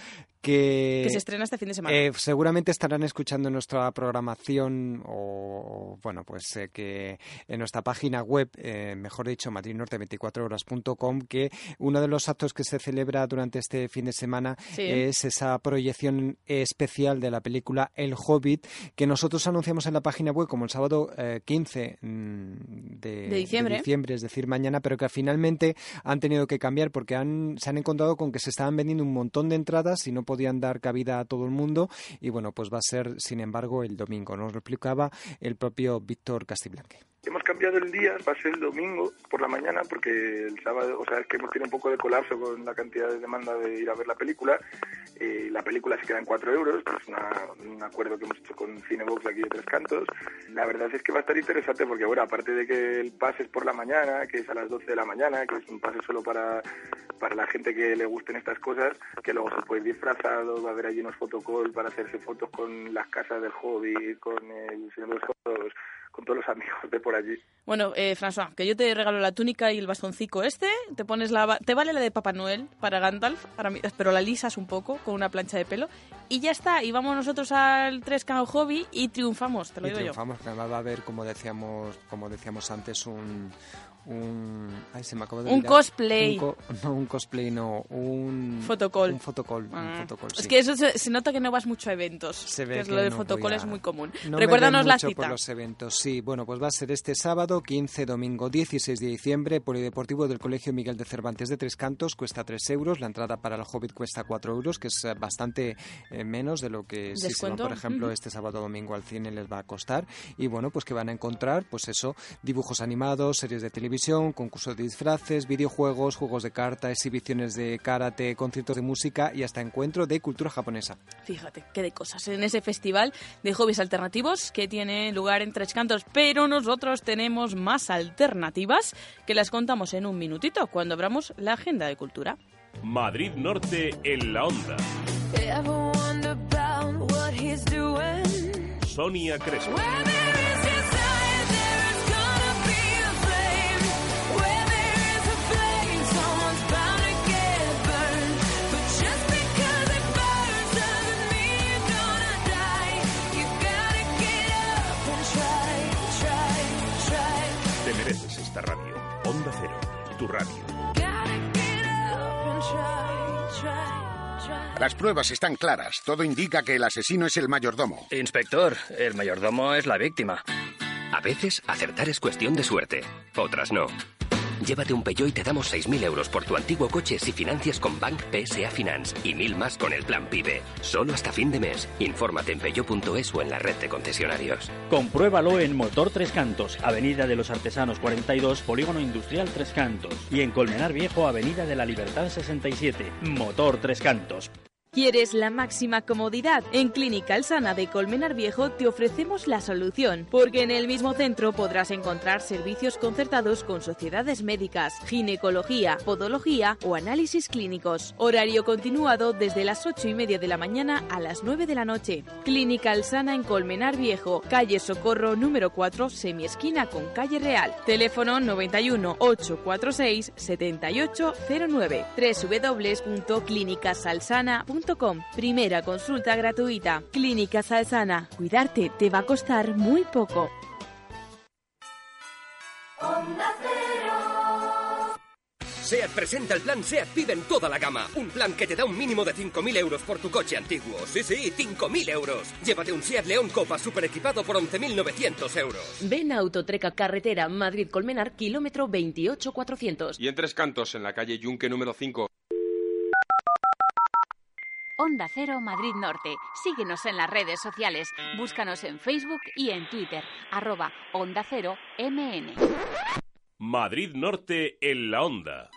Speaker 24: que,
Speaker 17: se estrena este fin de semana.
Speaker 24: Eh, seguramente estarán escuchando nuestra programación o, bueno, pues eh, que en nuestra página web, eh, mejor dicho, madridnorte24horas.com, que uno de los actos que se celebra durante este fin de semana es esa proyección especial de la película El Hobbit, que nosotros anunciamos en la página web como el sábado 15 mm, de,
Speaker 17: diciembre.
Speaker 24: es decir, mañana, pero que finalmente han tenido que cambiar porque han, se han encontrado con que se estaban vendiendo un montón de entradas y no podían dar cabida a todo el mundo y bueno, pues va a ser, sin embargo, el domingo. Nos lo explicaba el propio Víctor Castiblanque.
Speaker 56: Hemos cambiado el día, va a ser el domingo por la mañana, porque el sábado, o sea, es que hemos tenido un poco de colapso con la cantidad de demanda de ir a ver la película. Eh, la película se queda en 4 euros, es un acuerdo que hemos hecho con Cinebox aquí de Tres Cantos. La verdad es que va a estar interesante porque, bueno, aparte de que el pase es por la mañana, que es a las 12 de la mañana, que es un pase solo para, para la gente que le gusten estas cosas, que luego se puede ir disfrazado, va a haber allí unos fotocall para hacerse fotos con las casas del hobby, con el Señor de los Juegos con todos los amigos de por allí.
Speaker 17: Bueno, eh, François, que yo te regalo la túnica y el bastoncico este, te pones la... Te vale la de Papá Noel para Gandalf, para mí, pero la lisas un poco con una plancha de pelo y ya está. Y vamos nosotros al 3K Hobby y triunfamos, te lo digo
Speaker 24: triunfamos, yo. Triunfamos, va a haber, como decíamos, como decíamos antes, un, un ay, se me acaba de
Speaker 17: un cosplay.
Speaker 24: No un cosplay no un
Speaker 17: fotocall
Speaker 24: un fotocall, un
Speaker 17: ah. es que eso se, nota que no vas mucho a eventos
Speaker 24: se ve
Speaker 17: que,
Speaker 24: es
Speaker 17: lo de fotocall es muy común.
Speaker 24: no
Speaker 17: recuérdanos
Speaker 24: la
Speaker 17: cita
Speaker 24: por los eventos. Sí bueno pues va a ser este sábado 15 domingo 16 de diciembre polideportivo del colegio Miguel de Cervantes de Tres Cantos. Cuesta 3 euros la entrada para el Hobbit cuesta 4 euros que es eh, bastante eh, menos de lo que si se van, por ejemplo este sábado domingo al cine les va a costar. Y bueno pues que van a encontrar pues eso dibujos animados series de televisión concursos de disfraces, videojuegos, juegos de carta, exhibiciones de karate, conciertos de música y hasta encuentro de cultura japonesa.
Speaker 17: Fíjate, qué de cosas en ese festival de hobbies alternativos que tiene lugar en Tres Cantos, pero nosotros tenemos más alternativas que las contamos en un minutito cuando abramos la agenda de cultura.
Speaker 43: Madrid Norte en la onda. Sonia Crespo. Tu radio.
Speaker 57: Las pruebas están claras. Todo indica que el asesino es el mayordomo.
Speaker 9: Inspector, el mayordomo es la víctima.
Speaker 43: A veces acertar es cuestión de suerte, otras no. Llévate un Peugeot y te damos 6.000 euros por tu antiguo coche si financias con Bank PSA Finance y mil más con el plan PIBE. Solo hasta fin de mes. Infórmate en peugeot.es o en la red de concesionarios.
Speaker 14: Compruébalo en Motor Tres Cantos, Avenida de los Artesanos 42, Polígono Industrial Tres Cantos. Y en Colmenar Viejo, Avenida de la Libertad 67. Motor Tres Cantos.
Speaker 17: ¿Quieres la máxima comodidad? En Clínica Alsana de Colmenar Viejo te ofrecemos la solución, porque en el mismo centro podrás encontrar servicios concertados con sociedades médicas, ginecología, podología o análisis clínicos. Horario continuado desde las 8 y media de la mañana a las 9 de la noche. Clínica Alsana en Colmenar Viejo, calle Socorro número 4, semiesquina con calle Real. Teléfono 91 846 7809 www.clinicasalsana.com Primera consulta gratuita. Clínica Salsana. Cuidarte te va a costar muy poco.
Speaker 43: SEAT presenta el plan SEAT PIB en toda la gama. Un plan que te da un mínimo de 5.000 euros por tu coche antiguo. Sí, sí, 5.000 euros. Llévate un SEAT León Copa super equipado por 11.900 euros.
Speaker 58: Ven a Autotreca Carretera Madrid-Colmenar, kilómetro 28400.
Speaker 59: Y en Tres Cantos, en la calle Yunque número 5.
Speaker 27: Onda Cero Madrid Norte. Síguenos en las redes sociales. Búscanos en Facebook y en Twitter. Arroba Onda Cero MN.
Speaker 43: Madrid Norte en la Onda.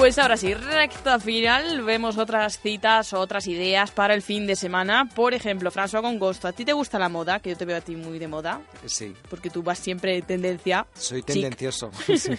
Speaker 17: Pues ahora sí, recta final, vemos otras citas, otras ideas para el fin de semana. Por ejemplo, François Gongosto, ¿a ti te gusta la moda? Que yo te veo a ti muy de moda.
Speaker 24: Sí.
Speaker 17: Porque tú vas siempre de tendencia.
Speaker 24: Soy
Speaker 17: chic.
Speaker 24: tendencioso. Sí.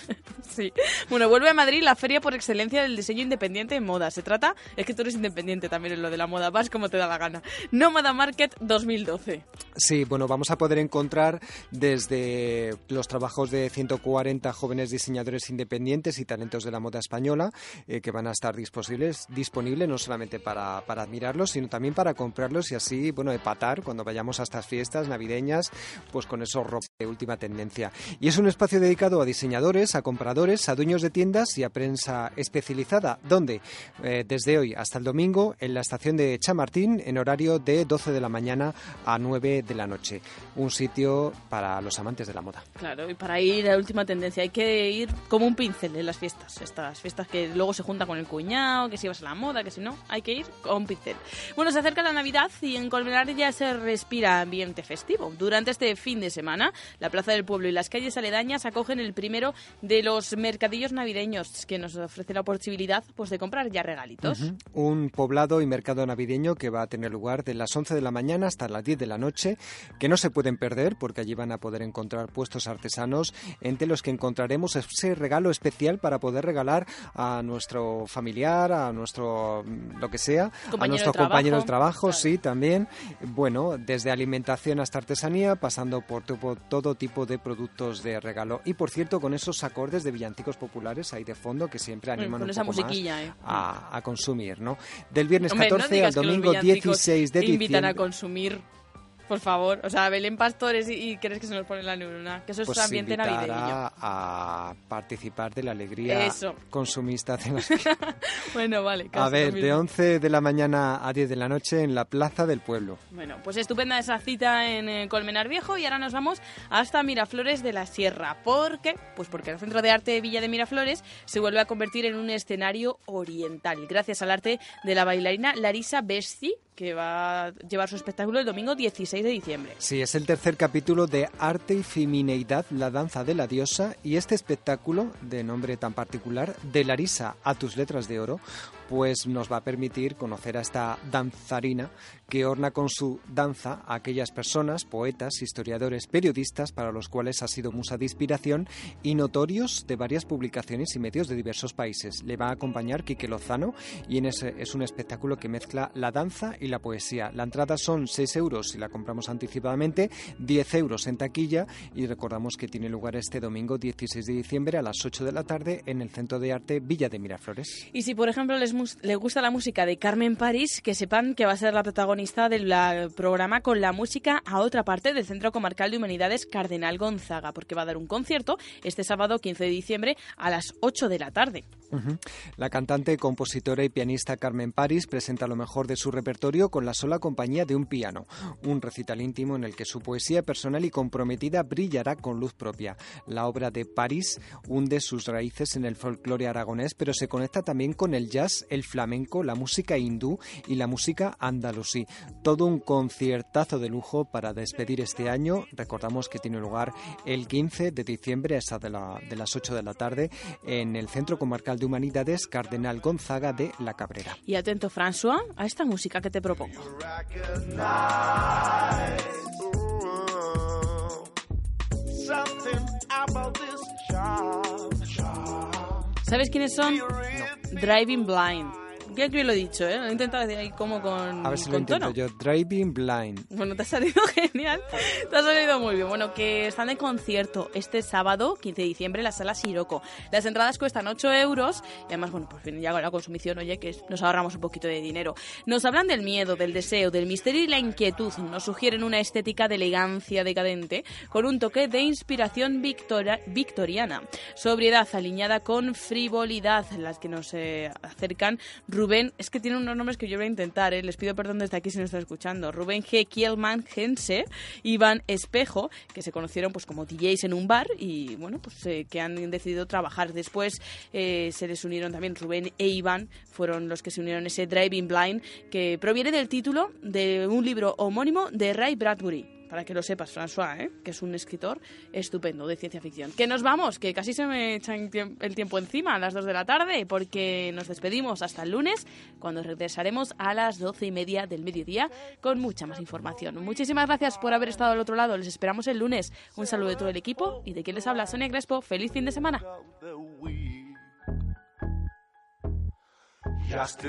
Speaker 17: Sí. Bueno, vuelve a Madrid la feria por excelencia del diseño independiente en moda. Se trata, es que tú eres independiente también en lo de la moda, vas como te da la gana. Nómada Market 2012.
Speaker 24: Sí, bueno, vamos a poder encontrar desde los trabajos de 140 jóvenes diseñadores independientes y talentos de la moda española eh, que van a estar disponibles, disponibles no solamente para, para admirarlos, sino también para comprarlos y así, bueno, empatar cuando vayamos a estas fiestas navideñas, pues con esos ropa de última tendencia. Y es un espacio dedicado a diseñadores, a compradores, a dueños de tiendas y a prensa especializada, donde eh, desde hoy hasta el domingo en la estación de Chamartín en horario de 12 de la mañana a 9 de la noche. Un sitio para los amantes de la moda.
Speaker 17: Claro, y para ir a última tendencia hay que ir como un pincel en las fiestas. Estas fiestas que luego se juntan con el cuñado, que si vas a la moda, que si no, hay que ir con pincel. Bueno, se acerca la Navidad y en Colmenar ya se respira ambiente festivo. Durante este fin de semana, la Plaza del Pueblo y las calles aledañas acogen el primero de los mercadillos navideños que nos ofrece la posibilidad pues, de comprar ya regalitos.
Speaker 24: Un poblado y mercado navideño que va a tener lugar de las 11 de la mañana hasta las 10 de la noche, que no se pueden perder porque allí van a poder encontrar puestos artesanos entre los que encontraremos ese regalo especial para poder regalar a nuestro familiar, a nuestro mm, lo que sea, a nuestros compañeros de trabajo, sí, también. Bueno, desde alimentación hasta artesanía, pasando por todo, todo tipo de productos de regalo. Y por cierto, con esos acordes de villancicos populares ahí de fondo que siempre
Speaker 17: Bueno,
Speaker 24: animan
Speaker 17: con
Speaker 24: un poco más
Speaker 17: ¿eh?
Speaker 24: a, a consumir, ¿no? Del viernes
Speaker 17: Hombre, no
Speaker 24: 14
Speaker 17: digas
Speaker 24: al domingo
Speaker 17: villancicos
Speaker 24: 16 de
Speaker 17: invitan
Speaker 24: diciembre.
Speaker 17: a consumir, por favor. O sea, Belén Pastores y, y crees que se nos pone la neurona. Que eso es
Speaker 24: pues
Speaker 17: ambiente
Speaker 24: invitar
Speaker 17: navideño.
Speaker 24: a, a participar de la alegría
Speaker 17: Eso.
Speaker 24: consumista de las
Speaker 17: Bueno, vale.
Speaker 24: A
Speaker 17: casi
Speaker 24: ver,
Speaker 17: lo
Speaker 24: de
Speaker 17: mismo.
Speaker 24: 11 de la mañana a 10 de la noche en la Plaza del Pueblo.
Speaker 17: Bueno, pues estupenda esa cita en eh, Colmenar Viejo y ahora nos vamos hasta Miraflores de la Sierra. ¿Por qué? Pues porque el Centro de Arte Villa de Miraflores se vuelve a convertir en un escenario oriental gracias al arte de la bailarina Larisa Besti, que va a llevar su espectáculo el domingo 16 de diciembre.
Speaker 24: Sí, es el tercer capítulo de Arte y Femineidad, la danza de la diosa, y este espectáculo, de nombre tan particular, de Larisa a tus letras de oro, pues nos va a permitir conocer a esta danzarina que orna con su danza a aquellas personas, poetas, historiadores, periodistas, para los cuales ha sido musa de inspiración y notorios de varias publicaciones y medios de diversos países. Le va a acompañar Quique Lozano y es un espectáculo que mezcla la danza y la poesía. La entrada son 6 euros si la compramos anticipadamente, 10 euros en taquilla y recordamos que tiene lugar este domingo 16 de diciembre a las 8 de la tarde en el Centro de Arte Villa de Miraflores.
Speaker 17: Y si, por ejemplo, les, les gusta la música de Carmen París, que sepan que va a ser la protagonista del programa con la música a otra parte del Centro Comarcal de Humanidades Cardenal Gonzaga, porque va a dar un concierto este sábado 15 de diciembre a las 8 de la tarde.
Speaker 24: La cantante, compositora y pianista Carmen París presenta lo mejor de su repertorio con la sola compañía de un piano, un recital íntimo en el que su poesía personal y comprometida brillará con luz propia. La obra de París hunde sus raíces en el folclore aragonés, pero se conecta también con el jazz, el flamenco, la música hindú y la música andalusí. Todo un conciertazo de lujo para despedir este año. Recordamos que tiene lugar el 15 de diciembre, esa de, la- de las 8 de la tarde, en el Centro Comarcal de Humanidades Cardenal Gonzaga de La Cabrera.
Speaker 17: Y atento, François, a esta música que te propongo.
Speaker 60: Something about this job.
Speaker 17: ¿Sabes quiénes son? Driving Blind. Creo que lo he dicho, ¿eh? Lo he intentado decir ahí como con,
Speaker 24: A ver si lo intento
Speaker 17: tono.
Speaker 24: yo. Driving Blind.
Speaker 17: Bueno, te ha salido genial. Te ha salido muy bien. Bueno, que están de concierto este sábado, 15 de diciembre, en la sala Siroco. Las entradas cuestan 8 euros y además, bueno, pues ya con la consumición, oye, que nos ahorramos un poquito de dinero. Nos hablan del miedo, del deseo, del misterio y la inquietud. Nos sugieren una estética de elegancia decadente con un toque de inspiración victoria- victoriana. Sobriedad alineada con frivolidad, las que nos eh, acercan Rubén, es que tiene unos nombres que yo voy a intentar, ¿eh? les pido perdón desde aquí si no está escuchando. Rubén G. Kielman Gense, Iván Espejo, que se conocieron pues como DJs en un bar y bueno, pues eh, que han decidido trabajar. Después eh, se les unieron también Rubén e Iván, fueron los que se unieron ese Driving Blind, que proviene del título de un libro homónimo de Ray Bradbury. Para que lo sepas, François, ¿eh? que es un escritor estupendo de ciencia ficción. Que nos vamos, que casi se me echa el tiempo encima a las 2 de la tarde, porque nos despedimos hasta el lunes, cuando regresaremos a las doce y media del mediodía con mucha más información. Muchísimas gracias por haber estado al otro lado. Les esperamos el lunes. Un saludo de todo el equipo y de quien les habla, Sonia Crespo. Feliz fin de semana. Let